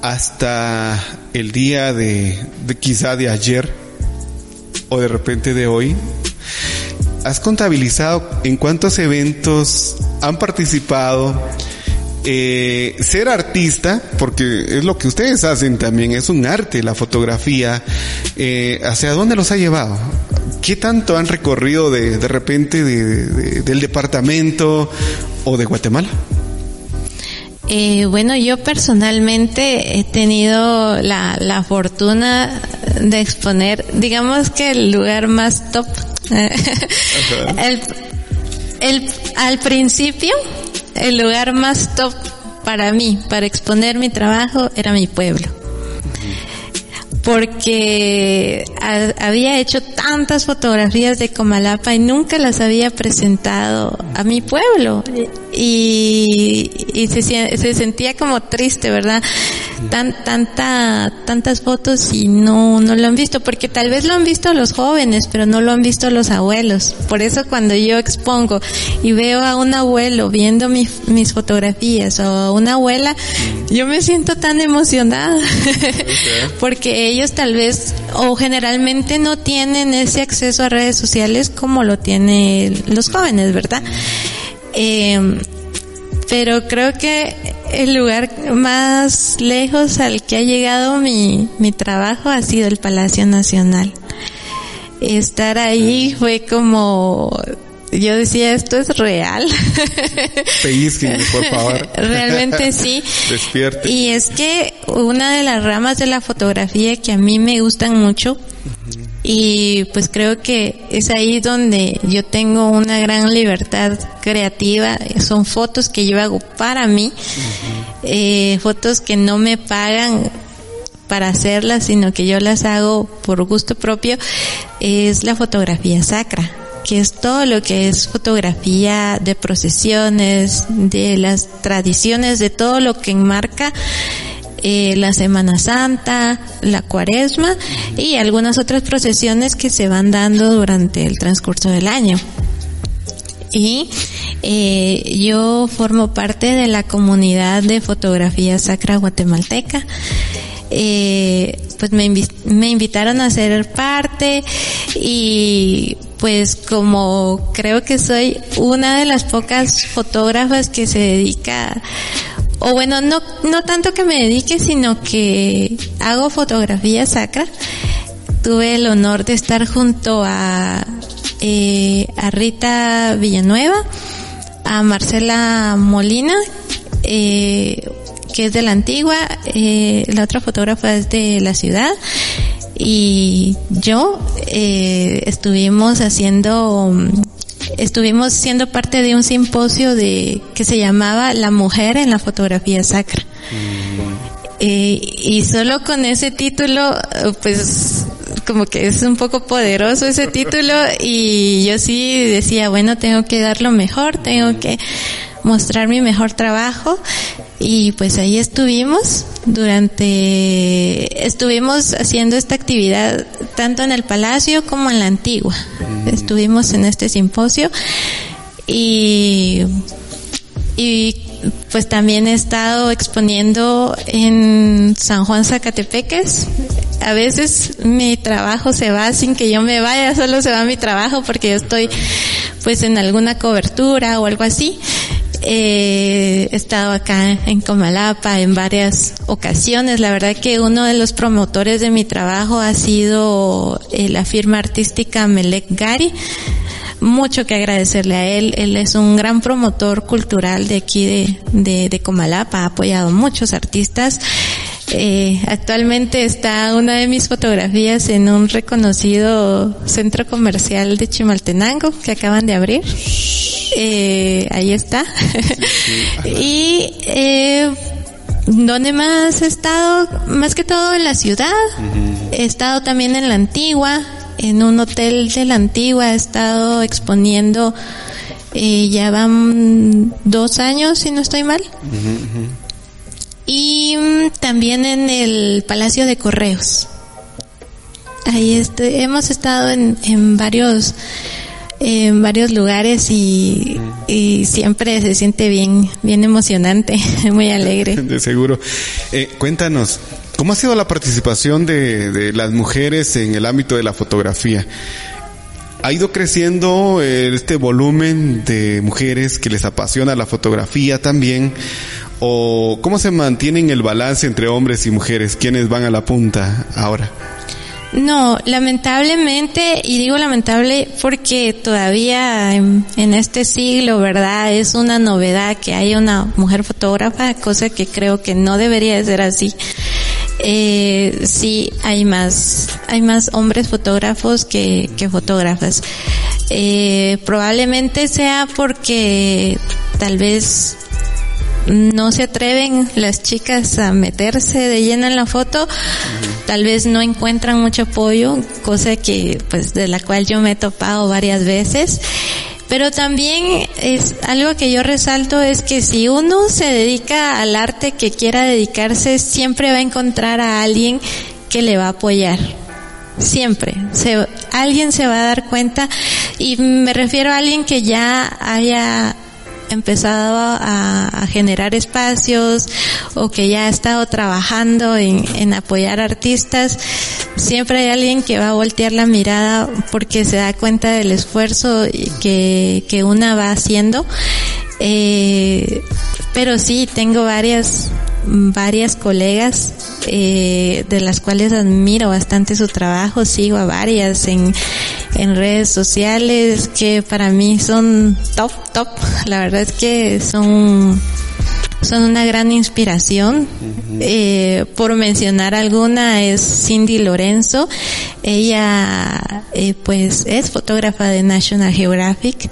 hasta el día de, quizá de ayer o de repente de hoy, ¿has contabilizado en cuántos eventos han participado? Eh, ser artista, porque es lo que ustedes hacen también, es un arte, la fotografía, eh, ¿hacia dónde los ha llevado? ¿Qué tanto han recorrido de, de repente del departamento o de Guatemala? Eh, bueno, yo personalmente he tenido la, la fortuna de exponer, digamos que el lugar más top. (laughs) el, el, al principio, el lugar más top para mí, para exponer mi trabajo, era mi pueblo. Porque había hecho tantas fotografías de Comalapa y nunca las había presentado a mi pueblo y, y se, se sentía como triste, ¿verdad? Tan, tanta, tantas fotos y no, no lo han visto, porque tal vez lo han visto los jóvenes, pero no lo han visto los abuelos. Por eso cuando yo expongo y veo a un abuelo viendo mis fotografías o a una abuela, yo me siento tan emocionada, (laughs) porque ellos tal vez o generalmente no tienen ese acceso a redes sociales como lo tienen los jóvenes, ¿verdad? Eh, pero creo que el lugar más lejos al que ha llegado mi, mi trabajo ha sido el Palacio Nacional. Estar ahí fue como yo decía, esto es real. (laughs) por favor. (laughs) Realmente sí. (laughs) Despierte. Y es que una de las ramas de la fotografía que a mí me gustan mucho, y pues creo que es ahí donde yo tengo una gran libertad creativa, son fotos que yo hago para mí, eh, fotos que no me pagan para hacerlas, sino que yo las hago por gusto propio, es la fotografía sacra que es todo lo que es fotografía de procesiones, de las tradiciones, de todo lo que enmarca eh, la Semana Santa, la Cuaresma y algunas otras procesiones que se van dando durante el transcurso del año. Y eh, yo formo parte de la comunidad de fotografía sacra guatemalteca. Eh, pues me, me invitaron a ser parte y pues como creo que soy una de las pocas fotógrafas que se dedica o bueno, no, no tanto que me dedique, sino que hago fotografía sacra. Tuve el honor de estar junto a, eh, a Rita Villanueva, a Marcela Molina, eh, que es de la antigua, eh, la otra fotógrafa es de la ciudad, y yo eh, estuvimos haciendo estuvimos siendo parte de un simposio de que se llamaba La mujer en la fotografía sacra. Eh, y solo con ese título, pues como que es un poco poderoso ese título y yo sí decía, bueno, tengo que dar lo mejor, tengo que mostrar mi mejor trabajo y pues ahí estuvimos durante, estuvimos haciendo esta actividad tanto en el Palacio como en la Antigua. Mm. Estuvimos en este simposio y, y pues también he estado exponiendo en San Juan Zacatepeques. A veces mi trabajo se va sin que yo me vaya, solo se va mi trabajo porque yo estoy pues en alguna cobertura o algo así. Eh, he estado acá en Comalapa en varias ocasiones. La verdad que uno de los promotores de mi trabajo ha sido eh, la firma artística Melek Gari. Mucho que agradecerle a él. Él es un gran promotor cultural de aquí de, de, de Comalapa. Ha apoyado muchos artistas. Eh, actualmente está una de mis fotografías en un reconocido centro comercial de Chimaltenango que acaban de abrir. Eh, ahí está. (laughs) y eh, ¿Dónde más he estado? Más que todo en la ciudad. He estado también en la antigua, en un hotel de la antigua. He estado exponiendo, eh, ya van dos años, si no estoy mal. Y mm, también en el Palacio de Correos. Ahí este, hemos estado en, en varios en varios lugares y, y, siempre se siente bien, bien emocionante, (laughs) muy alegre. (laughs) De seguro. Eh, cuéntanos, ¿cómo ha sido la participación de, de, las mujeres en el ámbito de la fotografía? ¿Ha ido creciendo eh, este volumen de mujeres que les apasiona la fotografía también? ¿O cómo se mantiene el balance entre hombres y mujeres? ¿Quiénes van a la punta ahora? No, lamentablemente, y digo lamentable porque todavía en, este siglo, ¿verdad? Es una novedad que haya una mujer fotógrafa, cosa que creo que no debería de ser así. Eh, sí, hay más, hay más hombres fotógrafos que, fotógrafas. Eh, probablemente sea porque tal vez no se atreven las chicas a meterse de lleno en la foto, tal vez no encuentran mucho apoyo, cosa que pues de la cual yo me he topado varias veces. Pero también es algo que yo resalto es que si uno se dedica al arte que quiera dedicarse, siempre va a encontrar a alguien que le va a apoyar. Siempre. Se, alguien se va a dar cuenta y me refiero a alguien que ya haya empezado a, generar espacios o que ya ha estado trabajando en, apoyar artistas, siempre hay alguien que va a voltear la mirada porque se da cuenta del esfuerzo que, que una va haciendo. Eh, pero sí, tengo varias, varias colegas eh, de las cuales admiro bastante su trabajo, sigo a varias en, en redes sociales que para mí son top, top. La verdad es que son son una gran inspiración. eh, por mencionar alguna es Cindy Lorenzo. Ella, eh, pues, es fotógrafa de National Geographic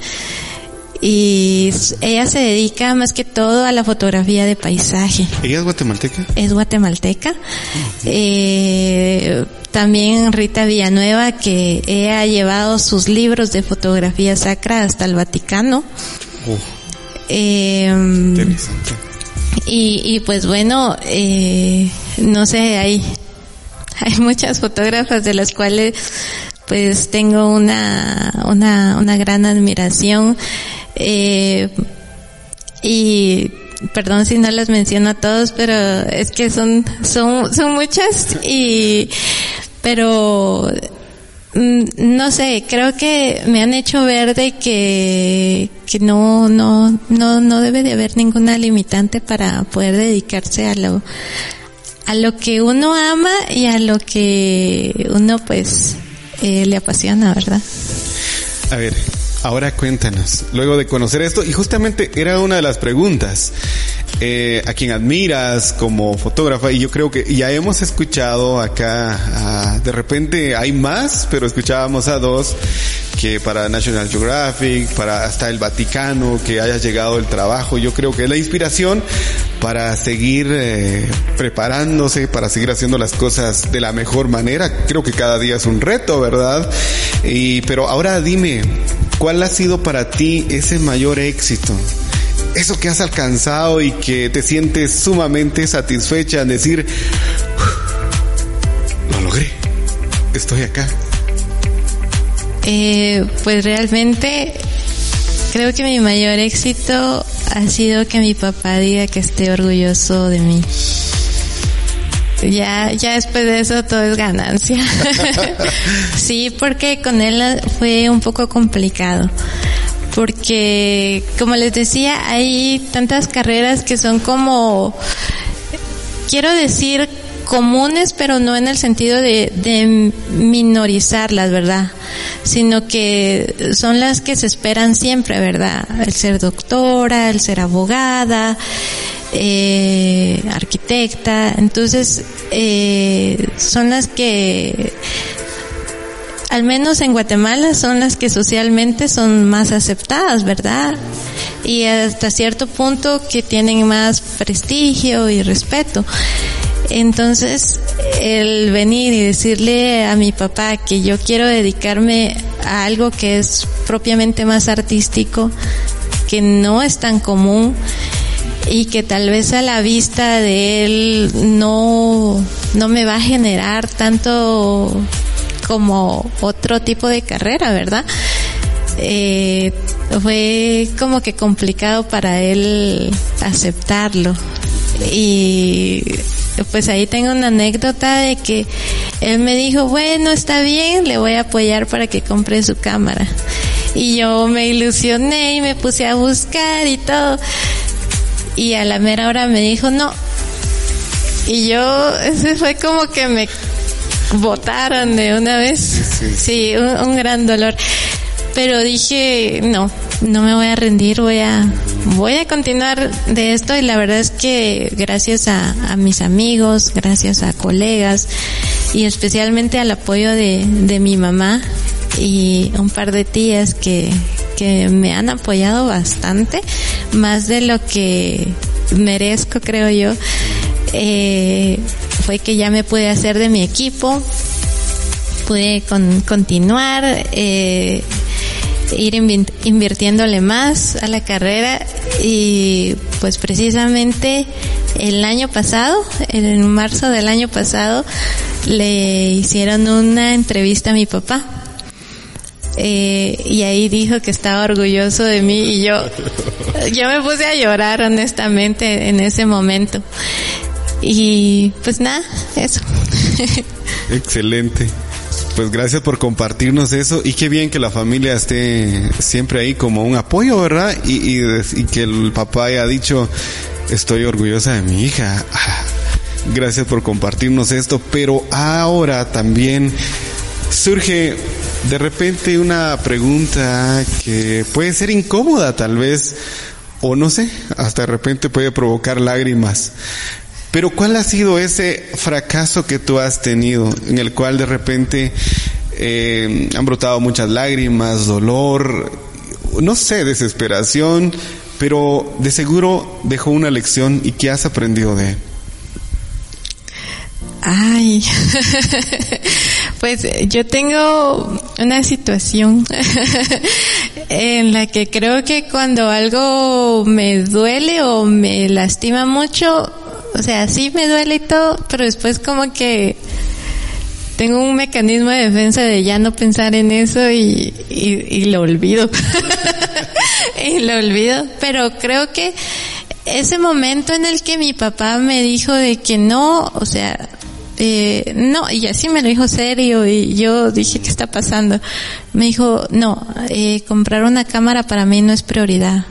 y ella se dedica más que todo a la fotografía de paisaje. ¿Ella es guatemalteca? Es guatemalteca. Eh, también Rita Villanueva, que ella ha llevado sus libros de fotografía sacra hasta el Vaticano. Em, y, y pues bueno, eh, no sé, hay, (laughs) hay muchas fotógrafas de las cuales pues tengo una, una, una gran admiración. Eh, y perdón si no las menciono a todos, pero es que son, son, son muchas y, pero, mm, no sé, creo que me han hecho ver de que, que no, no, no, no debe de haber ninguna limitante para poder dedicarse a lo, a lo que uno ama y a lo que uno pues eh, le apasiona, ¿verdad? A ver, ahora cuéntanos, luego de conocer esto, y justamente era una de las preguntas, eh, a quien admiras como fotógrafa, y yo creo que ya hemos escuchado acá, de repente hay más, pero escuchábamos a dos, que para National Geographic, para hasta el Vaticano, que haya llegado el trabajo, yo creo que es la inspiración para seguir eh, preparándose, para seguir haciendo las cosas de la mejor manera. Creo que cada día es un reto, ¿verdad? Y, pero ahora dime, ¿cuál ha sido para ti ese mayor éxito? Eso que has alcanzado y que te sientes sumamente satisfecha en decir, lo logré, estoy acá. Eh, pues realmente creo que mi mayor éxito ha sido que mi papá diga que esté orgulloso de mí. Ya, ya después de eso todo es ganancia. (laughs) sí, porque con él fue un poco complicado. Porque, como les decía, hay tantas carreras que son como, quiero decir, comunes, pero no en el sentido de, de minorizarlas, ¿verdad? Sino que son las que se esperan siempre, ¿verdad? El ser doctora, el ser abogada, eh, arquitecta, entonces eh, son las que al menos en Guatemala son las que socialmente son más aceptadas, ¿verdad? Y hasta cierto punto que tienen más prestigio y respeto. Entonces, el venir y decirle a mi papá que yo quiero dedicarme a algo que es propiamente más artístico, que no es tan común y que tal vez a la vista de él no, no me va a generar tanto como otro tipo de carrera, ¿verdad? Eh, fue como que complicado para él aceptarlo y pues ahí tengo una anécdota de que él me dijo, bueno, está bien, le voy a apoyar para que compre su cámara. Y yo me ilusioné y me puse a buscar y todo. Y a la mera hora me dijo, no. Y yo, (laughs) ese fue como que me botaron de una vez. Sí, un gran dolor. Pero dije, no, no me voy a rendir, voy a, voy a continuar de esto y la verdad es que gracias a, a mis amigos, gracias a colegas y especialmente al apoyo de, de mi mamá y un par de tías que, que me han apoyado bastante, más de lo que merezco creo yo, eh, fue que ya me pude hacer de mi equipo, pude con, continuar, eh, ir invirtiéndole más a la carrera y pues precisamente el año pasado, en marzo del año pasado, le hicieron una entrevista a mi papá. Eh, y ahí dijo que estaba orgulloso de mí y yo, yo me puse a llorar honestamente en ese momento. Y pues nada, eso. (laughs) Excelente. Pues gracias por compartirnos eso y qué bien que la familia esté siempre ahí como un apoyo, ¿verdad? Y, y, que el papá haya dicho, estoy orgullosa de mi hija. Ah, gracias por compartirnos esto, pero ahora también surge de repente una pregunta que puede ser incómoda tal vez, o no sé, hasta de repente puede provocar lágrimas. Pero ¿cuál ha sido ese fracaso que tú has tenido en el cual de repente eh, han brotado muchas lágrimas, dolor, no sé, desesperación, pero de seguro dejó una lección y ¿qué has aprendido de él? Ay, (laughs) pues yo tengo una situación (laughs) en la que creo que cuando algo me duele o me lastima mucho, o sea, sí me duele y todo, pero después como que tengo un mecanismo de defensa de ya no pensar en eso y, y, lo olvido. (laughs) y lo olvido, pero creo que ese momento en el que mi papá me dijo de que no, o sea, eh, no, y así me lo dijo serio y yo dije, ¿qué está pasando? Me dijo, no, eh, comprar una cámara para mí no es prioridad.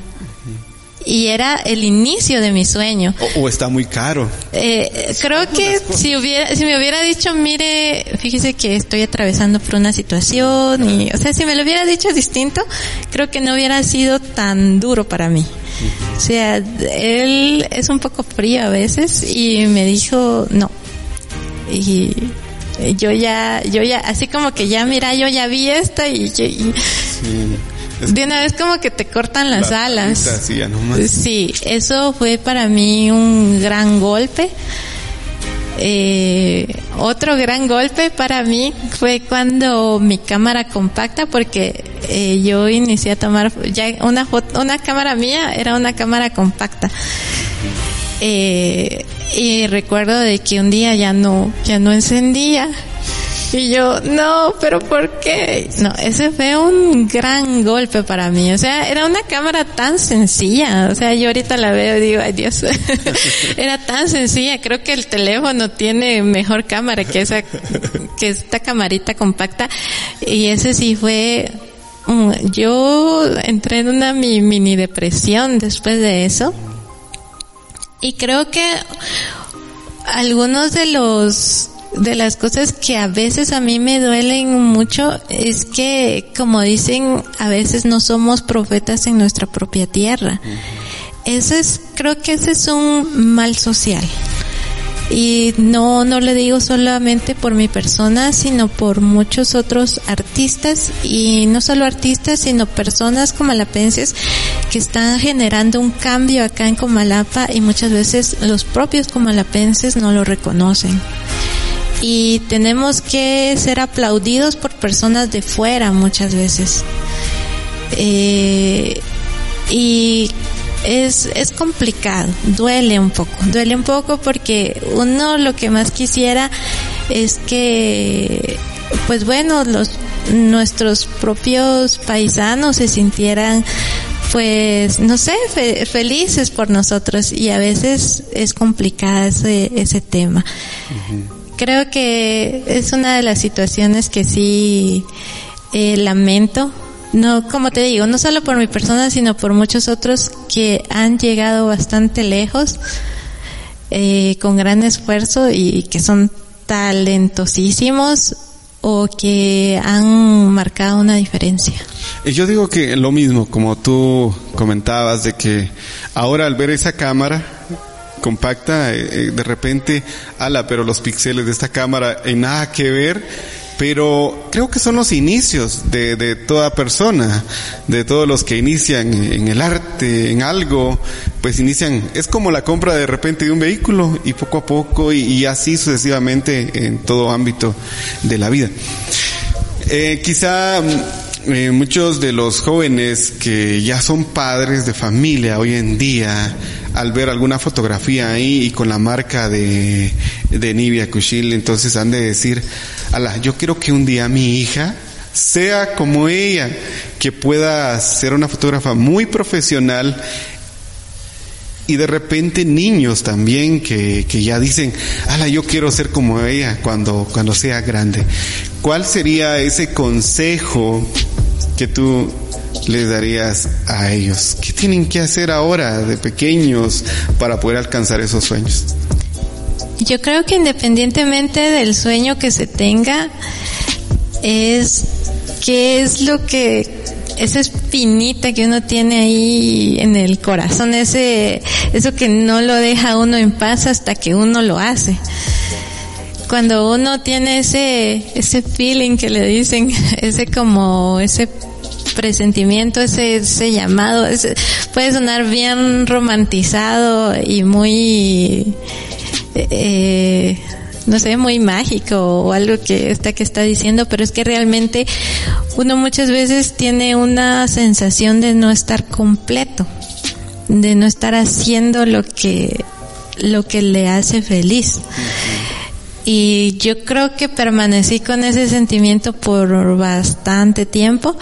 Y era el inicio de mi sueño. O, está muy caro. Eh, creo que si hubiera, si me hubiera dicho, mire, fíjese que estoy atravesando por una situación y, o sea, si me lo hubiera dicho distinto, creo que no hubiera sido tan duro para mí. O sea, él es un poco frío a veces y me dijo, no, y yo ya, yo ya, así como que ya mira, yo ya vi esto y, de una vez como que te cortan las alas. sí, eso fue para mí un gran golpe. Eh, otro gran golpe para mí fue cuando mi cámara compacta, porque eh, yo inicié a tomar ya una una cámara mía era una cámara compacta. Eh, y recuerdo de que un día ya no, ya no encendía. Y yo, no, pero ¿por qué? No, ese fue un gran golpe para mí. O sea, era una cámara tan sencilla. O sea, yo ahorita la veo y digo, ay Dios, (laughs) era tan sencilla. Creo que el teléfono tiene mejor cámara que esa, que esta camarita compacta. Y ese sí fue, yo entré en una mini depresión después de eso y creo que algunos de los de las cosas que a veces a mí me duelen mucho es que, como dicen, a veces no somos profetas en nuestra propia tierra. Eso es, creo que ese es un mal social. Y no, no le digo solamente por mi persona, sino por muchos otros artistas y no solo artistas, sino personas comalapenses que están generando un cambio acá en Comalapa y muchas veces los propios comalapenses no lo reconocen. Y tenemos que ser aplaudidos por personas de fuera muchas veces. Eh, y es, es complicado, duele un poco, duele un poco porque uno lo que más quisiera es que, pues bueno, los, nuestros propios paisanos se sintieran pues no sé, felices por nosotros y a veces es complicado ese, ese tema. Creo que es una de las situaciones que sí eh, lamento no, como te digo, no solo por mi persona, sino por muchos otros que han llegado bastante lejos, eh, con gran esfuerzo y que son talentosísimos o que han marcado una diferencia. Yo digo que lo mismo, como tú comentabas, de que ahora al ver esa cámara compacta, eh, eh, de repente, ala, pero los píxeles de esta cámara en nada que ver, pero creo que son los inicios de, de, toda persona, de todos los que inician en el arte, en algo, pues inician, es como la compra de repente de un vehículo y poco a poco y, así sucesivamente en todo ámbito de la vida. Eh, quizá eh, muchos de los jóvenes que ya son padres de familia hoy en día, al ver alguna fotografía ahí y con la marca de, de Nivia Kushil, entonces han de decir, ala, yo quiero que un día mi hija sea como ella, que pueda ser una fotógrafa muy profesional y de repente niños también que, que ya dicen, ala, yo quiero ser como ella cuando, cuando sea grande. ¿Cuál sería ese consejo que tú les darías a ellos? ¿Qué tienen que hacer ahora de pequeños para poder alcanzar esos sueños? Yo creo que independientemente del sueño que se tenga, es qué es lo que esa espinita que uno tiene ahí en el corazón, ese eso que no lo deja uno en paz hasta que uno lo hace. Cuando uno tiene ese ese feeling que le dicen, (laughs) ese como ese presentimiento, ese, ese llamado, ese, puede sonar bien romantizado y muy, eh, no sé, muy mágico o algo que está que está diciendo, pero es que realmente uno muchas veces tiene una sensación de no estar completo, de no estar haciendo lo que lo que le hace feliz. Y yo creo que permanecí con ese sentimiento por bastante tiempo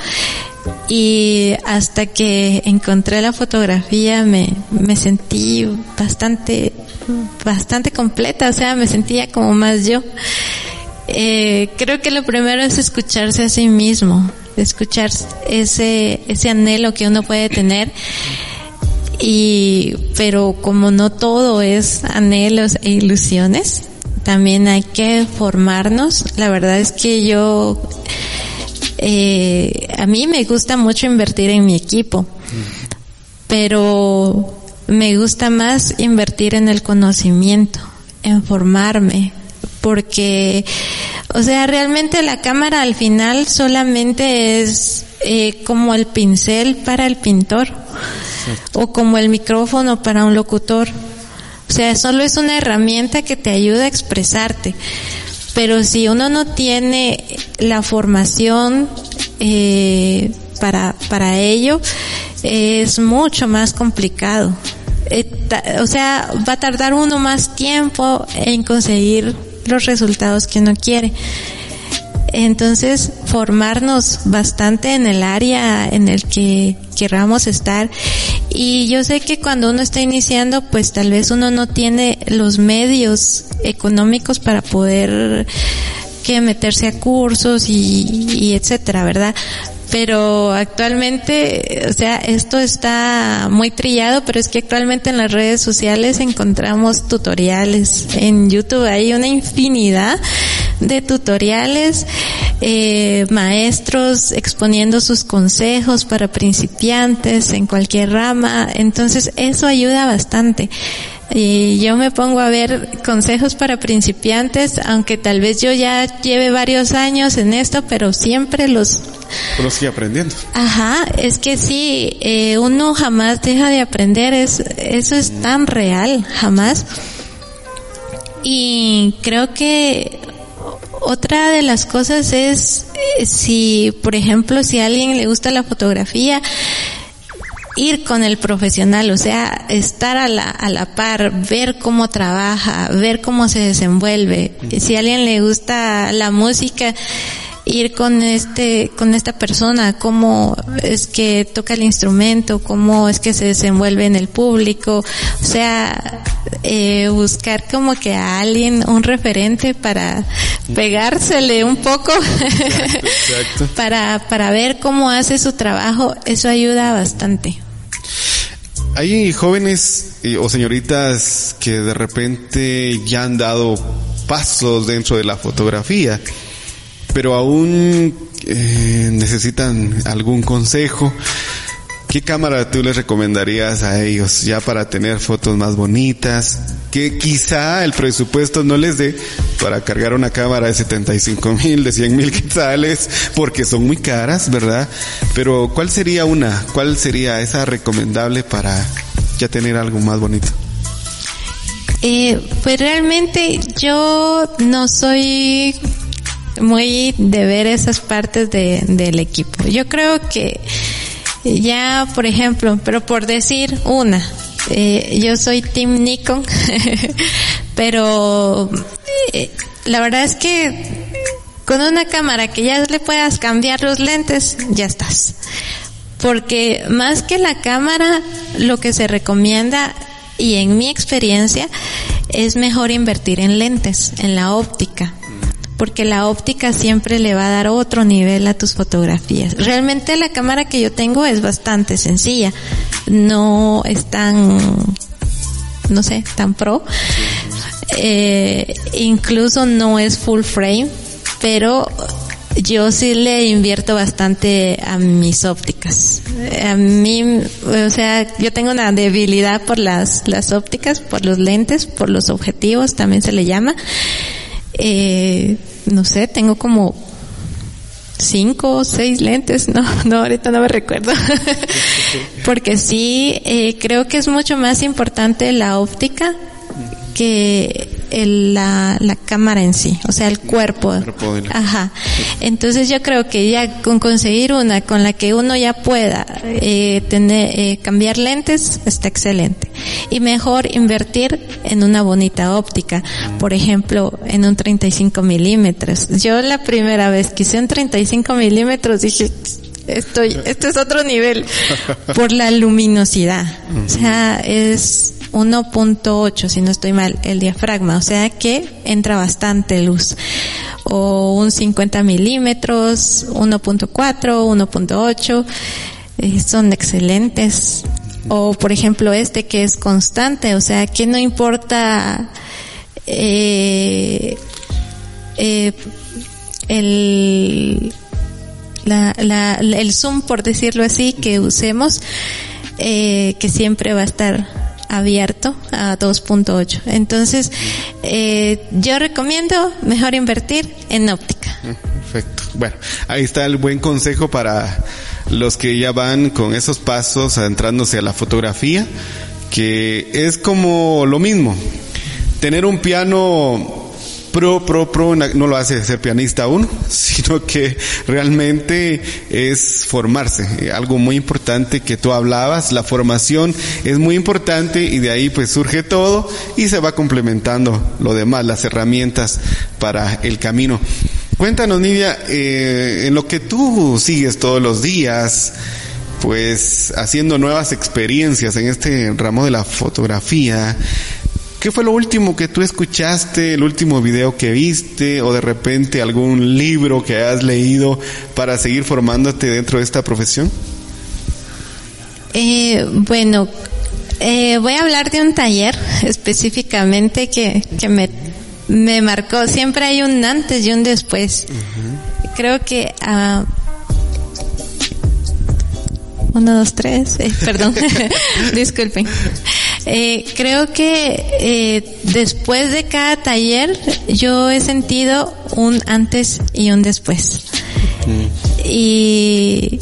y hasta que encontré la fotografía me, me sentí bastante, bastante completa, o sea, me sentía como más yo. Eh, creo que lo primero es escucharse a sí mismo, escuchar ese, ese anhelo que uno puede tener y, pero como no todo es anhelos e ilusiones, también hay que formarnos. La verdad es que yo, eh, a mí me gusta mucho invertir en mi equipo, pero me gusta más invertir en el conocimiento, en formarme, porque, o sea, realmente la cámara al final solamente es eh, como el pincel para el pintor o como el micrófono para un locutor. O sea, solo es una herramienta que te ayuda a expresarte. Pero si uno no tiene la formación eh, para, para ello, es mucho más complicado. Eh, o sea, va a tardar uno más tiempo en conseguir los resultados que uno quiere. Entonces, formarnos bastante en el área en el que querramos estar. Y yo sé que cuando uno está iniciando, pues tal vez uno no tiene los medios económicos para poder que meterse a cursos y, etcétera, ¿verdad? pero actualmente, o sea, esto está muy trillado, pero es que actualmente en las redes sociales encontramos tutoriales. En YouTube hay una infinidad de tutoriales, eh, maestros exponiendo sus consejos para principiantes en cualquier rama. Entonces, eso ayuda bastante. Y yo me pongo a ver consejos para principiantes, aunque tal vez yo ya lleve varios años en esto, pero siempre los... Pero sigue aprendiendo. Ajá, es que sí, eh, uno jamás deja de aprender, es, eso es tan real, jamás. Y creo que otra de las cosas es eh, si, por ejemplo, si a alguien le gusta la fotografía, ir con el profesional, o sea, estar a la, a la par, ver cómo trabaja, ver cómo se desenvuelve. Si a alguien le gusta la música, ir con este, con esta persona, cómo es que toca el instrumento, cómo es que se desenvuelve en el público, o sea, eh, buscar como que a alguien, un referente para pegársele un poco, (laughs) para, para ver cómo hace su trabajo, eso ayuda bastante. Hay jóvenes o señoritas que de repente ya han dado pasos dentro de la fotografía pero aún eh, necesitan algún consejo. ¿Qué cámara tú les recomendarías a ellos ya para tener fotos más bonitas? Que quizá el presupuesto no les dé para cargar una cámara de 75 mil, de 100 mil quetzales, porque son muy caras, ¿verdad? Pero ¿cuál sería una? ¿Cuál sería esa recomendable para ya tener algo más bonito? Eh, pues realmente yo no soy muy de ver esas partes de, del equipo. Yo creo que ya, por ejemplo, pero por decir una, eh, yo soy Team Nikon, (laughs) pero eh, la verdad es que con una cámara que ya le puedas cambiar los lentes, ya estás. Porque más que la cámara, lo que se recomienda, y en mi experiencia, es mejor invertir en lentes, en la óptica porque la óptica siempre le va a dar otro nivel a tus fotografías. Realmente la cámara que yo tengo es bastante sencilla, no es tan, no sé, tan pro. Eh, incluso no es full frame, pero yo sí le invierto bastante a mis ópticas. A mí, o sea, yo tengo una debilidad por las, las ópticas, por los lentes, por los objetivos, también se le llama. Eh, no sé, tengo como cinco o seis lentes, (laughs) no, no, ahorita no me recuerdo. (laughs) Porque sí, eh, creo que es mucho más importante la óptica que el, la, la cámara en sí, o sea, el cuerpo. Ajá. Entonces yo creo que ya con conseguir una con la que uno ya pueda eh, tener, eh, cambiar lentes, está excelente. Y mejor invertir en una bonita óptica, por ejemplo, en un 35 milímetros. Yo la primera vez que hice un 35 milímetros dije, estoy, esto es otro nivel, (laughs) por la luminosidad. O sea, es 1.8, si no estoy mal, el diafragma, o sea que entra bastante luz. O un 50 milímetros, 1.4, 1.8, eh, son excelentes. O por ejemplo este que es constante, o sea que no importa eh, eh, el, la, la, el zoom, por decirlo así, que usemos, eh, que siempre va a estar abierto a 2.8. Entonces, eh, yo recomiendo mejor invertir en óptica. Perfecto. Bueno, ahí está el buen consejo para los que ya van con esos pasos adentrándose a la fotografía, que es como lo mismo. Tener un piano pro, pro, pro no lo hace ser pianista uno, (laughs) sino que realmente es formarse. Algo muy importante que tú hablabas, la formación es muy importante y de ahí pues surge todo y se va complementando lo demás, las herramientas para el camino. Cuéntanos, Nidia, eh, en lo que tú sigues todos los días, pues haciendo nuevas experiencias en este ramo de la fotografía, ¿Qué fue lo último que tú escuchaste, el último video que viste o de repente algún libro que has leído para seguir formándote dentro de esta profesión? Eh, bueno, eh, voy a hablar de un taller específicamente que, que me, me marcó. Siempre hay un antes y un después. Creo que... Uh, uno, dos, tres. Eh, perdón. (laughs) Disculpen. Eh, creo que eh, después de cada taller yo he sentido un antes y un después. Y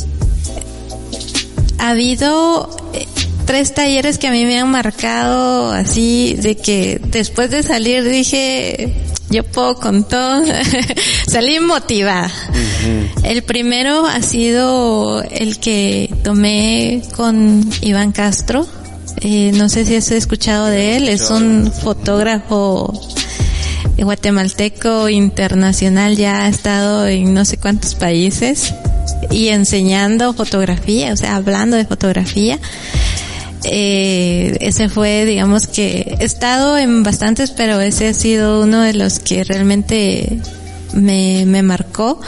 ha habido eh, tres talleres que a mí me han marcado así de que después de salir dije yo puedo con todo (laughs) salí motivada. El primero ha sido el que tomé con Iván Castro eh, no sé si has escuchado de él, es un fotógrafo guatemalteco internacional, ya ha estado en no sé cuántos países y enseñando fotografía, o sea, hablando de fotografía. Eh, ese fue, digamos que he estado en bastantes, pero ese ha sido uno de los que realmente me, me marcó.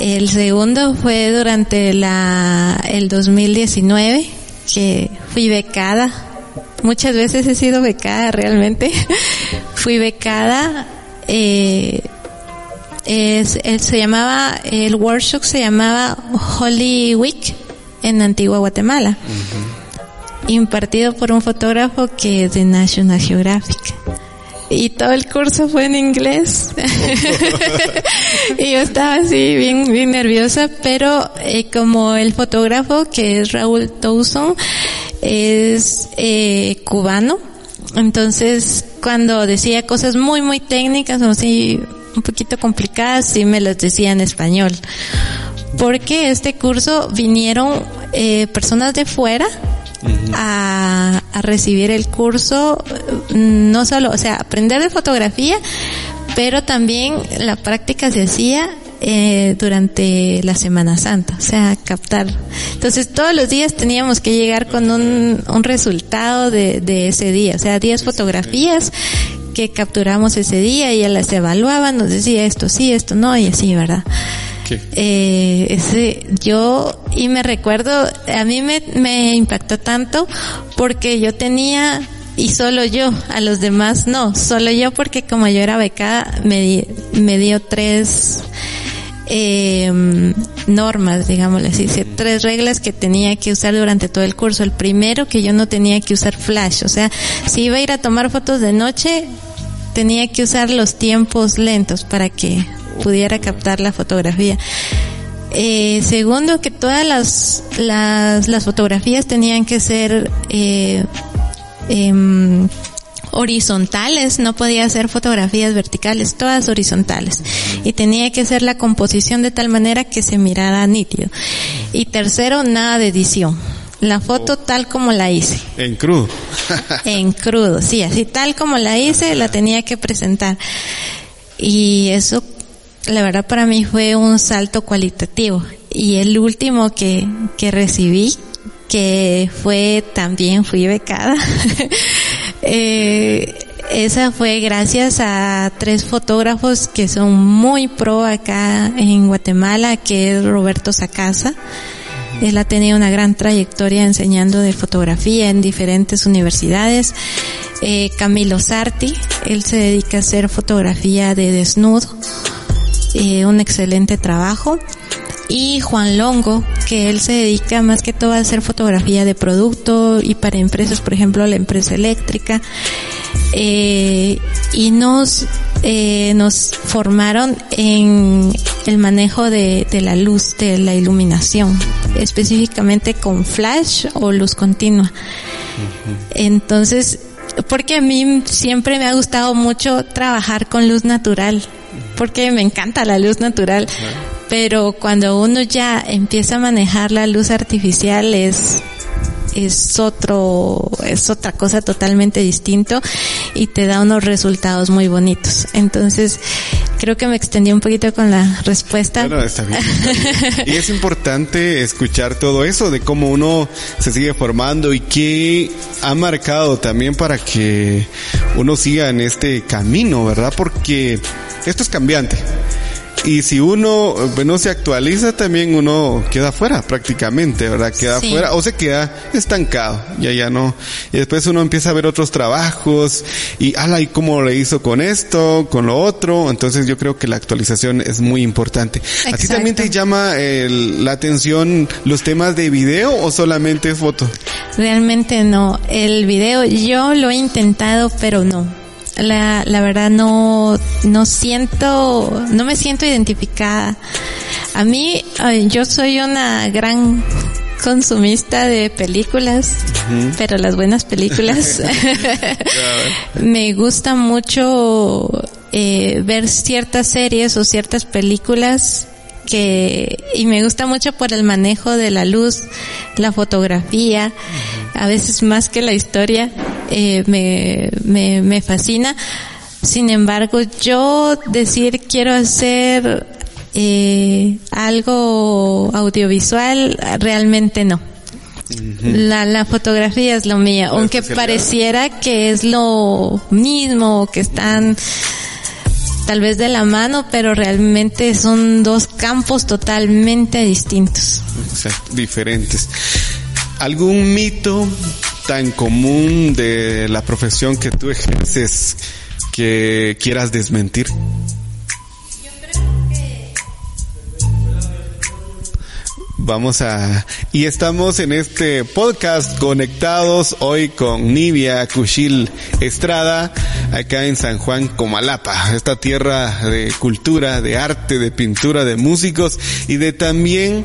El segundo fue durante la, el 2019 que fui becada. Muchas veces he sido becada realmente. (laughs) fui becada. Eh, es, se llamaba, el workshop se llamaba Holy Week en Antigua Guatemala. Impartido por un fotógrafo que es de National Geographic y todo el curso fue en inglés. (laughs) y yo estaba así bien, bien nerviosa, pero eh, como el fotógrafo que es Raúl Towson es eh, cubano, entonces cuando decía cosas muy, muy técnicas o así un poquito complicadas, sí me las decía en español. Porque este curso vinieron eh, personas de fuera a, a, recibir el curso, no solo, o sea, aprender de fotografía, pero también la práctica se hacía eh, durante la Semana Santa, o sea, captar. Entonces todos los días teníamos que llegar con un, un resultado de, de ese día, o sea, 10 fotografías que capturamos ese día y él las evaluaba, nos decía esto sí, esto no, y así, ¿verdad? Eh, ese, yo, y me recuerdo, a mí me, me impactó tanto porque yo tenía y solo yo, a los demás no, solo yo porque como yo era becada me, me dio tres eh, normas, digámosle así, tres reglas que tenía que usar durante todo el curso. El primero que yo no tenía que usar flash, o sea, si iba a ir a tomar fotos de noche, tenía que usar los tiempos lentos para que pudiera captar la fotografía. Eh, segundo, que todas las, las, las, fotografías tenían que ser eh, eh, horizontales, no podía hacer fotografías verticales, todas horizontales. Y tenía que ser la composición de tal manera que se mirara nítido. Y tercero, nada de edición. La foto tal como la hice. En crudo. (laughs) en crudo, sí, así tal como la hice, la tenía que presentar. Y eso, la verdad para mí fue un salto cualitativo. Y el último que, que recibí, que fue también fui becada, (laughs) eh, esa fue gracias a tres fotógrafos que son muy pro acá en Guatemala, que es Roberto Sacasa. Él ha tenido una gran trayectoria enseñando de fotografía en diferentes universidades. Eh, Camilo Sarti, él se dedica a hacer fotografía de desnudo. Eh, un excelente trabajo. Y Juan Longo, que él se dedica más que todo a hacer fotografía de producto y para empresas, por ejemplo, la empresa eléctrica. Eh, y nos eh, nos formaron en el manejo de, de, la luz, de la iluminación, específicamente con flash o luz continua. Entonces, porque a mí siempre me ha gustado mucho trabajar con luz natural, porque me encanta la luz natural, pero cuando uno ya empieza a manejar la luz artificial es es otro, es otra cosa totalmente distinto y te da unos resultados muy bonitos. Entonces, creo que me extendí un poquito con la respuesta. No, está bien, está bien. Y es importante escuchar todo eso de cómo uno se sigue formando y qué ha marcado también para que uno siga en este camino, ¿verdad? Porque esto es cambiante. Y si uno no se actualiza, también uno queda fuera prácticamente, ¿verdad? Queda Sí. fuera o se queda estancado, ya ya no. Y después uno empieza a ver otros trabajos y, ala, ¿y cómo le hizo con esto, con lo otro? Entonces yo creo que la actualización es muy importante. ¿A ti también te llama el- la atención los temas de video o solamente foto? Realmente no. El video yo lo he intentado, pero no. La, la verdad no, no siento, no me siento identificada. A mí, yo soy una gran consumista de películas, pero las buenas películas. (laughs) me gusta mucho eh, ver ciertas series o ciertas películas que y me gusta mucho por el manejo de la luz, la fotografía, a veces más que la historia, eh, me, me, me fascina. Sin embargo, yo decir quiero hacer eh, algo audiovisual, realmente no. La, la fotografía es lo mío, aunque pareciera que es lo mismo, que están tal vez de la mano, pero realmente son dos campos totalmente distintos. O sea, diferentes. ¿Algún mito tan común de la profesión que tú ejerces que quieras desmentir? Vamos a... Y estamos en este podcast conectados hoy con Nivia Cuchil Estrada, acá en San Juan Comalapa, esta tierra de cultura, de arte, de pintura, de músicos y de también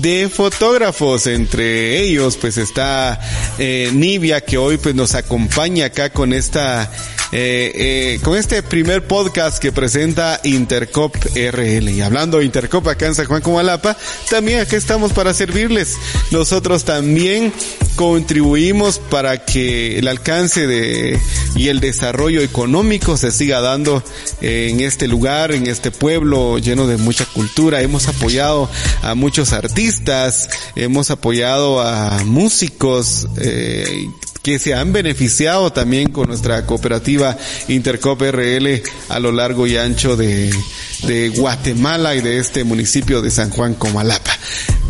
de fotógrafos. Entre ellos pues está eh, Nivia que hoy pues nos acompaña acá con esta eh, eh, con este primer podcast que presenta Intercop RL. Y hablando de Intercop acá en San Juan Comalapa, también aquí estamos para servirles. Nosotros también contribuimos para que el alcance de y el desarrollo económico se siga dando en este lugar, en este pueblo lleno de mucha cultura. Hemos apoyado a muchos artistas, hemos apoyado a músicos, eh, que se han beneficiado también con nuestra cooperativa Intercop RL a lo largo y ancho de, Guatemala y de este municipio de San Juan Comalapa.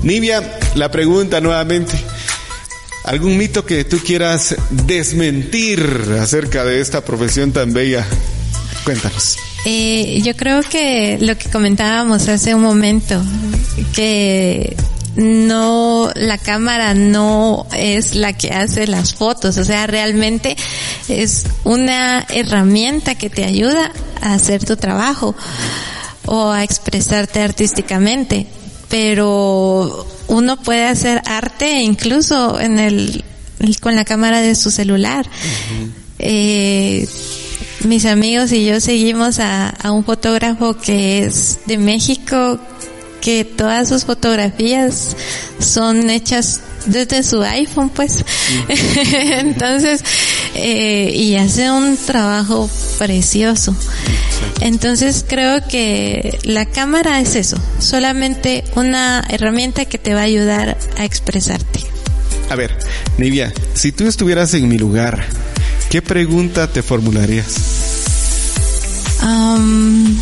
Nivia, la pregunta nuevamente. ¿Algún mito que tú quieras desmentir acerca de esta profesión tan bella? Cuéntanos. Eh, yo creo que lo que comentábamos hace un momento, que no, la cámara no es la que hace las fotos, o sea, realmente es una herramienta que te ayuda a hacer tu trabajo. o a expresarte artísticamente, pero uno puede hacer arte incluso en el, con la cámara de su celular. eh, mis amigos y yo seguimos a, a un fotógrafo que es de México, que todas sus fotografías son hechas desde su iPhone, pues. (laughs) Entonces, eh, y hace un trabajo precioso. Entonces creo que la cámara es eso, solamente una herramienta que te va a ayudar a expresarte. A ver, Nivia, si tú estuvieras en mi lugar, ¿qué pregunta te formularías? Um,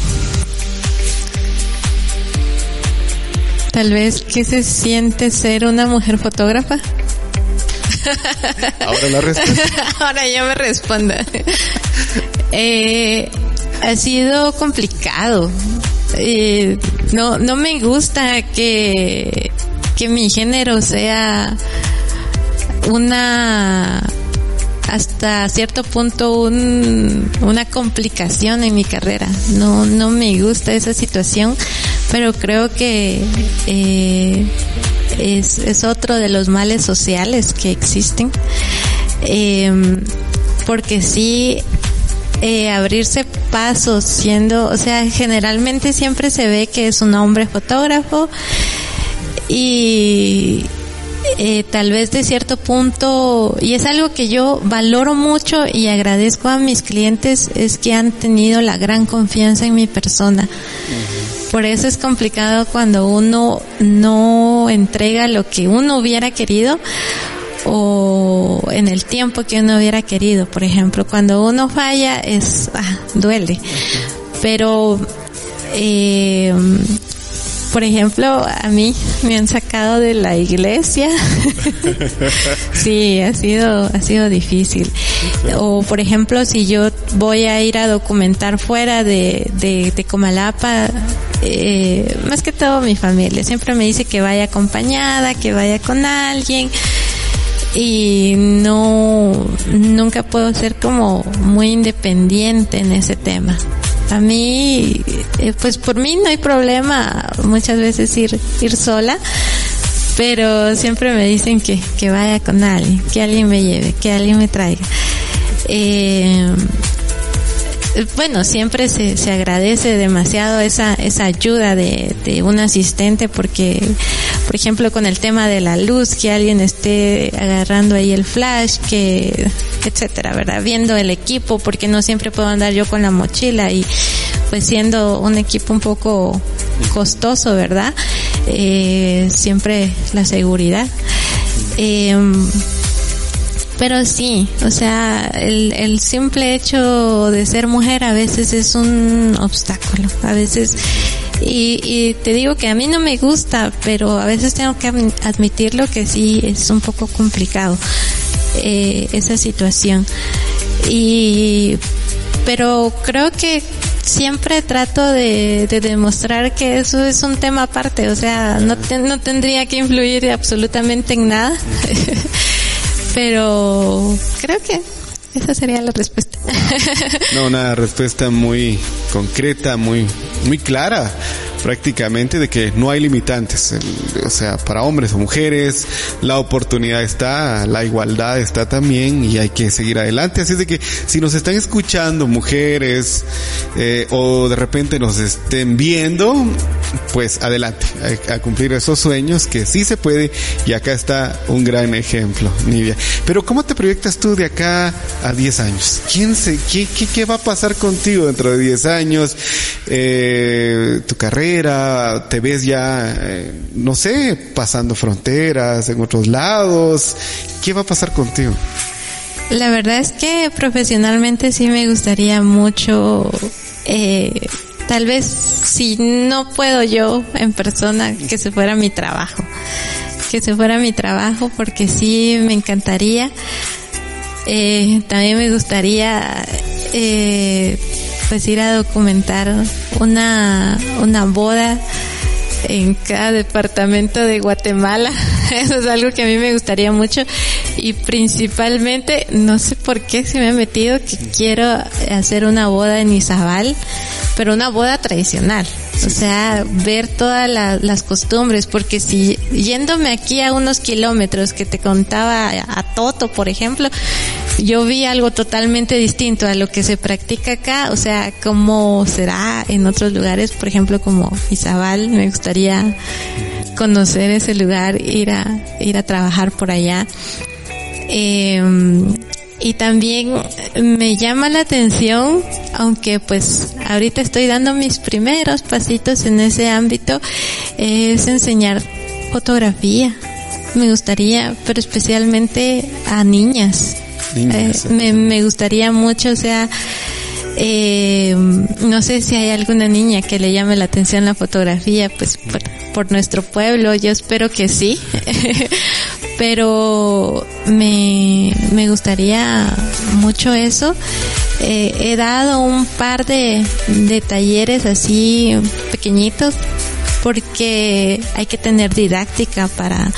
tal vez, ¿qué se siente ser una mujer fotógrafa? (laughs) Ahora la respuesta. (laughs) Ahora yo me respondo. eh, ha sido complicado. Eh, no, no me gusta que, que mi género sea una hasta cierto punto un, una complicación en mi carrera. No, no me gusta esa situación, pero creo que eh, es, es otro de los males sociales que existen. Eh, porque sí, eh, abrirse pasos siendo, o sea, generalmente siempre se ve que es un hombre fotógrafo y eh, tal vez de cierto punto, y es algo que yo valoro mucho y agradezco a mis clientes, es que han tenido la gran confianza en mi persona. Por eso es complicado cuando uno no entrega lo que uno hubiera querido o en el tiempo que uno hubiera querido. Por ejemplo, cuando uno falla es, ah, duele. Pero, eh, por ejemplo, a mí me han sacado de la iglesia. (laughs) sí, ha sido, ha sido difícil. O, por ejemplo, si yo voy a ir a documentar fuera de, de, de Comalapa, eh, más que todo mi familia, siempre me dice que vaya acompañada, que vaya con alguien y no nunca puedo ser como muy independiente en ese tema. A mí, eh, pues por mí no hay problema muchas veces ir ir sola, pero siempre me dicen que, que vaya con alguien, que alguien me lleve, que alguien me traiga. Eh, bueno, siempre se, se agradece demasiado esa, esa ayuda de, de un asistente porque, por ejemplo, con el tema de la luz, que alguien esté agarrando ahí el flash, que, etcétera, ¿verdad? Viendo el equipo, porque no siempre puedo andar yo con la mochila y pues siendo un equipo un poco costoso, ¿verdad? Eh, siempre la seguridad. Eh, pero sí, o sea, el, el simple hecho de ser mujer a veces es un obstáculo, a veces y, y, te digo que a mí no me gusta, pero a veces tengo que admitirlo que sí es un poco complicado eh, esa situación. Y, pero creo que siempre trato de, de, demostrar que eso es un tema aparte, o sea, no, te, no tendría que influir absolutamente en nada. (laughs) pero creo que esa sería la respuesta. (laughs) no, una respuesta muy concreta, muy, muy clara prácticamente de que no hay limitantes, o sea, para hombres o mujeres, la oportunidad está, la igualdad está también y hay que seguir adelante. Así es de que si nos están escuchando mujeres eh, o de repente nos estén viendo, pues adelante, a, a, cumplir esos sueños que sí se puede y acá está un gran ejemplo, Nivia. Pero ¿cómo te proyectas tú de acá a 10 años? ¿Quién se, qué, qué, qué va a pasar contigo dentro de 10 años? Eh, tu carrera te ves ya, eh, no sé, pasando fronteras en otros lados. ¿Qué va a pasar contigo? La verdad es que profesionalmente sí me gustaría mucho, eh, tal vez si no puedo yo en persona, que se fuera mi trabajo. Que se fuera mi trabajo porque sí me encantaría. Eh, también me gustaría eh, pues ir a documentar una, una boda en cada departamento de Guatemala. (laughs) Eso es algo que a mí me gustaría mucho y principalmente, no sé por qué se me ha metido que quiero hacer una boda en Izabal pero una boda tradicional. O sea, ver todas las costumbres, porque si yéndome aquí a unos kilómetros que te contaba a Toto, por ejemplo, yo vi algo totalmente distinto a lo que se practica acá, o sea, cómo será en otros lugares, por ejemplo, como Izabal, me gustaría conocer ese lugar, ir a, ir a trabajar por allá. Eh, y también me llama la atención, aunque pues ahorita estoy dando mis primeros pasitos en ese ámbito, es enseñar fotografía. Me gustaría, pero especialmente a niñas. Eh, me, me gustaría mucho, o sea, eh, no sé si hay alguna niña que le llame la atención la fotografía, pues por, por nuestro pueblo, yo espero que sí. (laughs) Pero me, me gustaría mucho eso. Eh, he dado un par de, de talleres así pequeñitos porque hay que tener didáctica para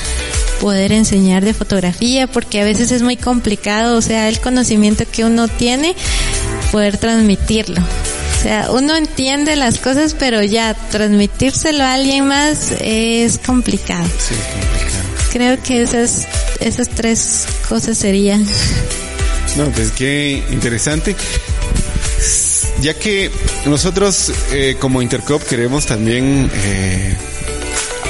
poder enseñar de fotografía porque a veces es muy complicado, o sea, el conocimiento que uno tiene poder transmitirlo. O sea, uno entiende las cosas, pero ya transmitírselo a alguien más es complicado. Sí, complicado. Creo que esas, esas tres cosas serían. No, pues qué interesante. Ya que nosotros eh, como Intercop queremos también eh,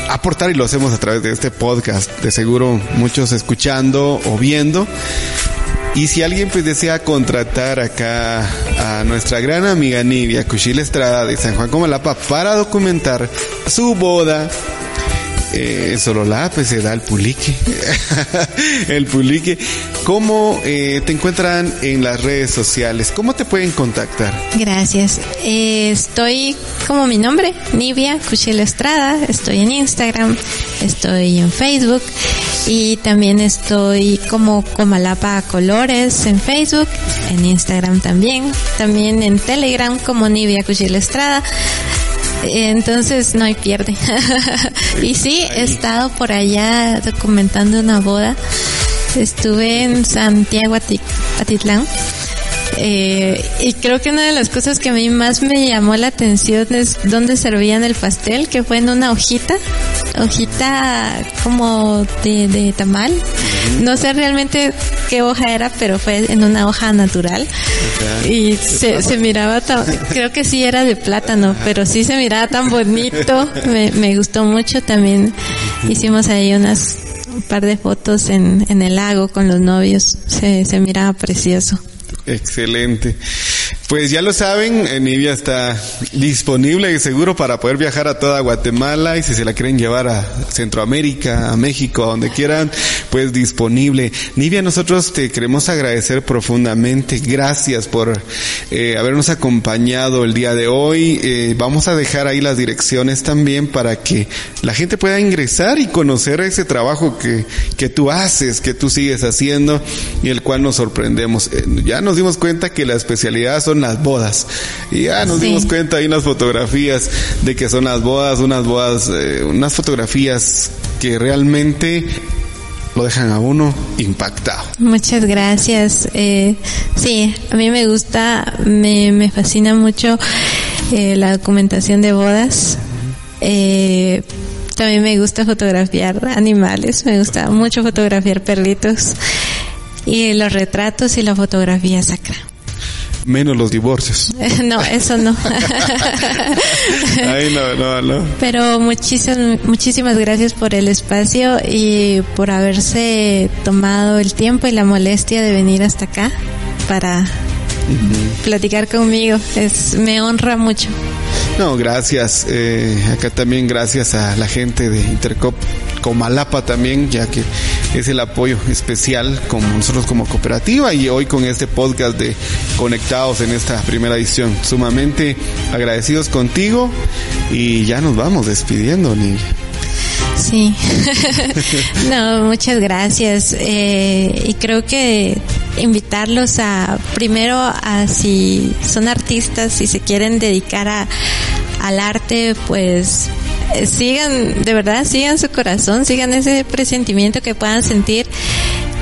aportar y lo hacemos a través de este podcast, de seguro muchos escuchando o viendo. Y si alguien pues desea contratar acá a nuestra gran amiga Nivia Cuchil Estrada de San Juan Comalapa para documentar su boda, eh, solo la pues se da el pulique. (laughs) el pulique. ¿Cómo eh, te encuentran en las redes sociales? ¿Cómo te pueden contactar? Gracias. Eh, estoy como mi nombre, Nivia Cuchil Estrada. Estoy en Instagram, estoy en Facebook y también estoy como Comalapa Colores en Facebook, en Instagram también, también en Telegram como Nivia Cuchil Estrada. Entonces no hay pierde. (laughs) y sí, he estado por allá documentando una boda. Estuve en Santiago Atitlán. Eh, y creo que una de las cosas que a mí más me llamó la atención es dónde servían el pastel, que fue en una hojita, hojita como de, de tamal. No sé realmente qué hoja era, pero fue en una hoja natural. Y se, se miraba tan, creo que sí era de plátano, pero sí se miraba tan bonito. Me, me gustó mucho también. Hicimos ahí unas un par de fotos en, en el lago con los novios. Se, se miraba precioso. Excelente. Pues ya lo saben, eh, Nivia está disponible y seguro para poder viajar a toda Guatemala y si se la quieren llevar a Centroamérica, a México, a donde quieran, pues disponible. Nivia, nosotros te queremos agradecer profundamente. Gracias por eh, habernos acompañado el día de hoy. Eh, vamos a dejar ahí las direcciones también para que la gente pueda ingresar y conocer ese trabajo que, que tú haces, que tú sigues haciendo y el cual nos sorprendemos. Ya nos dimos cuenta que la especialidad son las bodas. Y ya nos Sí. dimos cuenta, hay unas fotografías de que son las bodas, unas bodas, eh, unas fotografías que realmente lo dejan a uno impactado. Muchas gracias. Eh, sí, a mí me gusta, me, me fascina mucho eh, la documentación de bodas. Eh, también me gusta fotografiar animales, me gusta mucho fotografiar perritos y los retratos y la fotografía sacra. Menos los divorcios. (laughs) no, eso no. Ay, no, no, no. Pero muchísimas, muchísimas gracias por el espacio y por haberse tomado el tiempo y la molestia de venir hasta acá para platicar conmigo. Es, me honra mucho. No, gracias. Eh, acá también gracias a la gente de Intercop Comalapa también, ya que es el apoyo especial como nosotros como cooperativa y hoy con este podcast de Conectados en esta primera edición. Sumamente agradecidos contigo y ya nos vamos despidiendo, Nidia. Sí. (laughs) no, muchas gracias. Eh, y creo que invitarlos a, primero, a si son artistas, si se quieren dedicar a, al arte, pues sigan, de verdad, sigan su corazón, sigan ese presentimiento que puedan sentir.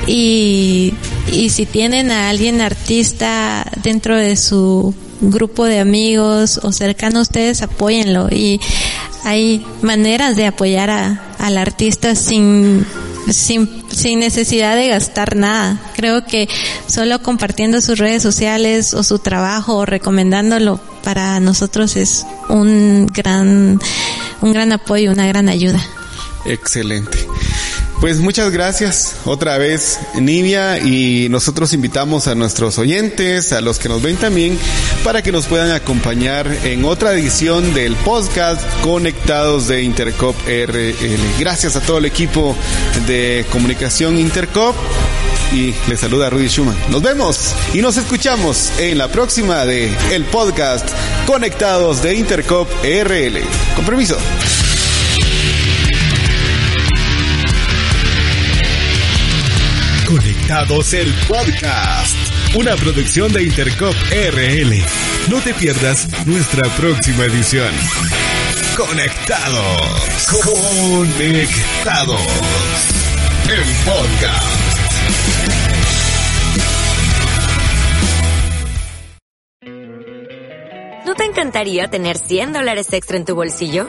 Y, y si tienen a alguien artista dentro de su grupo de amigos o cercano a ustedes, apóyenlo. Y hay maneras de apoyar a, al artista sin, sin, sin necesidad de gastar nada. Creo que solo compartiendo sus redes sociales o su trabajo o recomendándolo para nosotros es un gran, un gran apoyo, una gran ayuda. Excelente. Pues muchas gracias otra vez, Nivia, y nosotros invitamos a nuestros oyentes, a los que nos ven también, para que nos puedan acompañar en otra edición del podcast Conectados de Intercop RL. Gracias a todo el equipo de comunicación Intercop y les saluda Rudy Schumann. Nos vemos y nos escuchamos en la próxima de el podcast Conectados de Intercop RL. Con permiso. Conectados el podcast, una producción de Intercop RL. No te pierdas nuestra próxima edición. Conectados. Conectados. El podcast. ¿No te encantaría tener 100 dólares extra en tu bolsillo?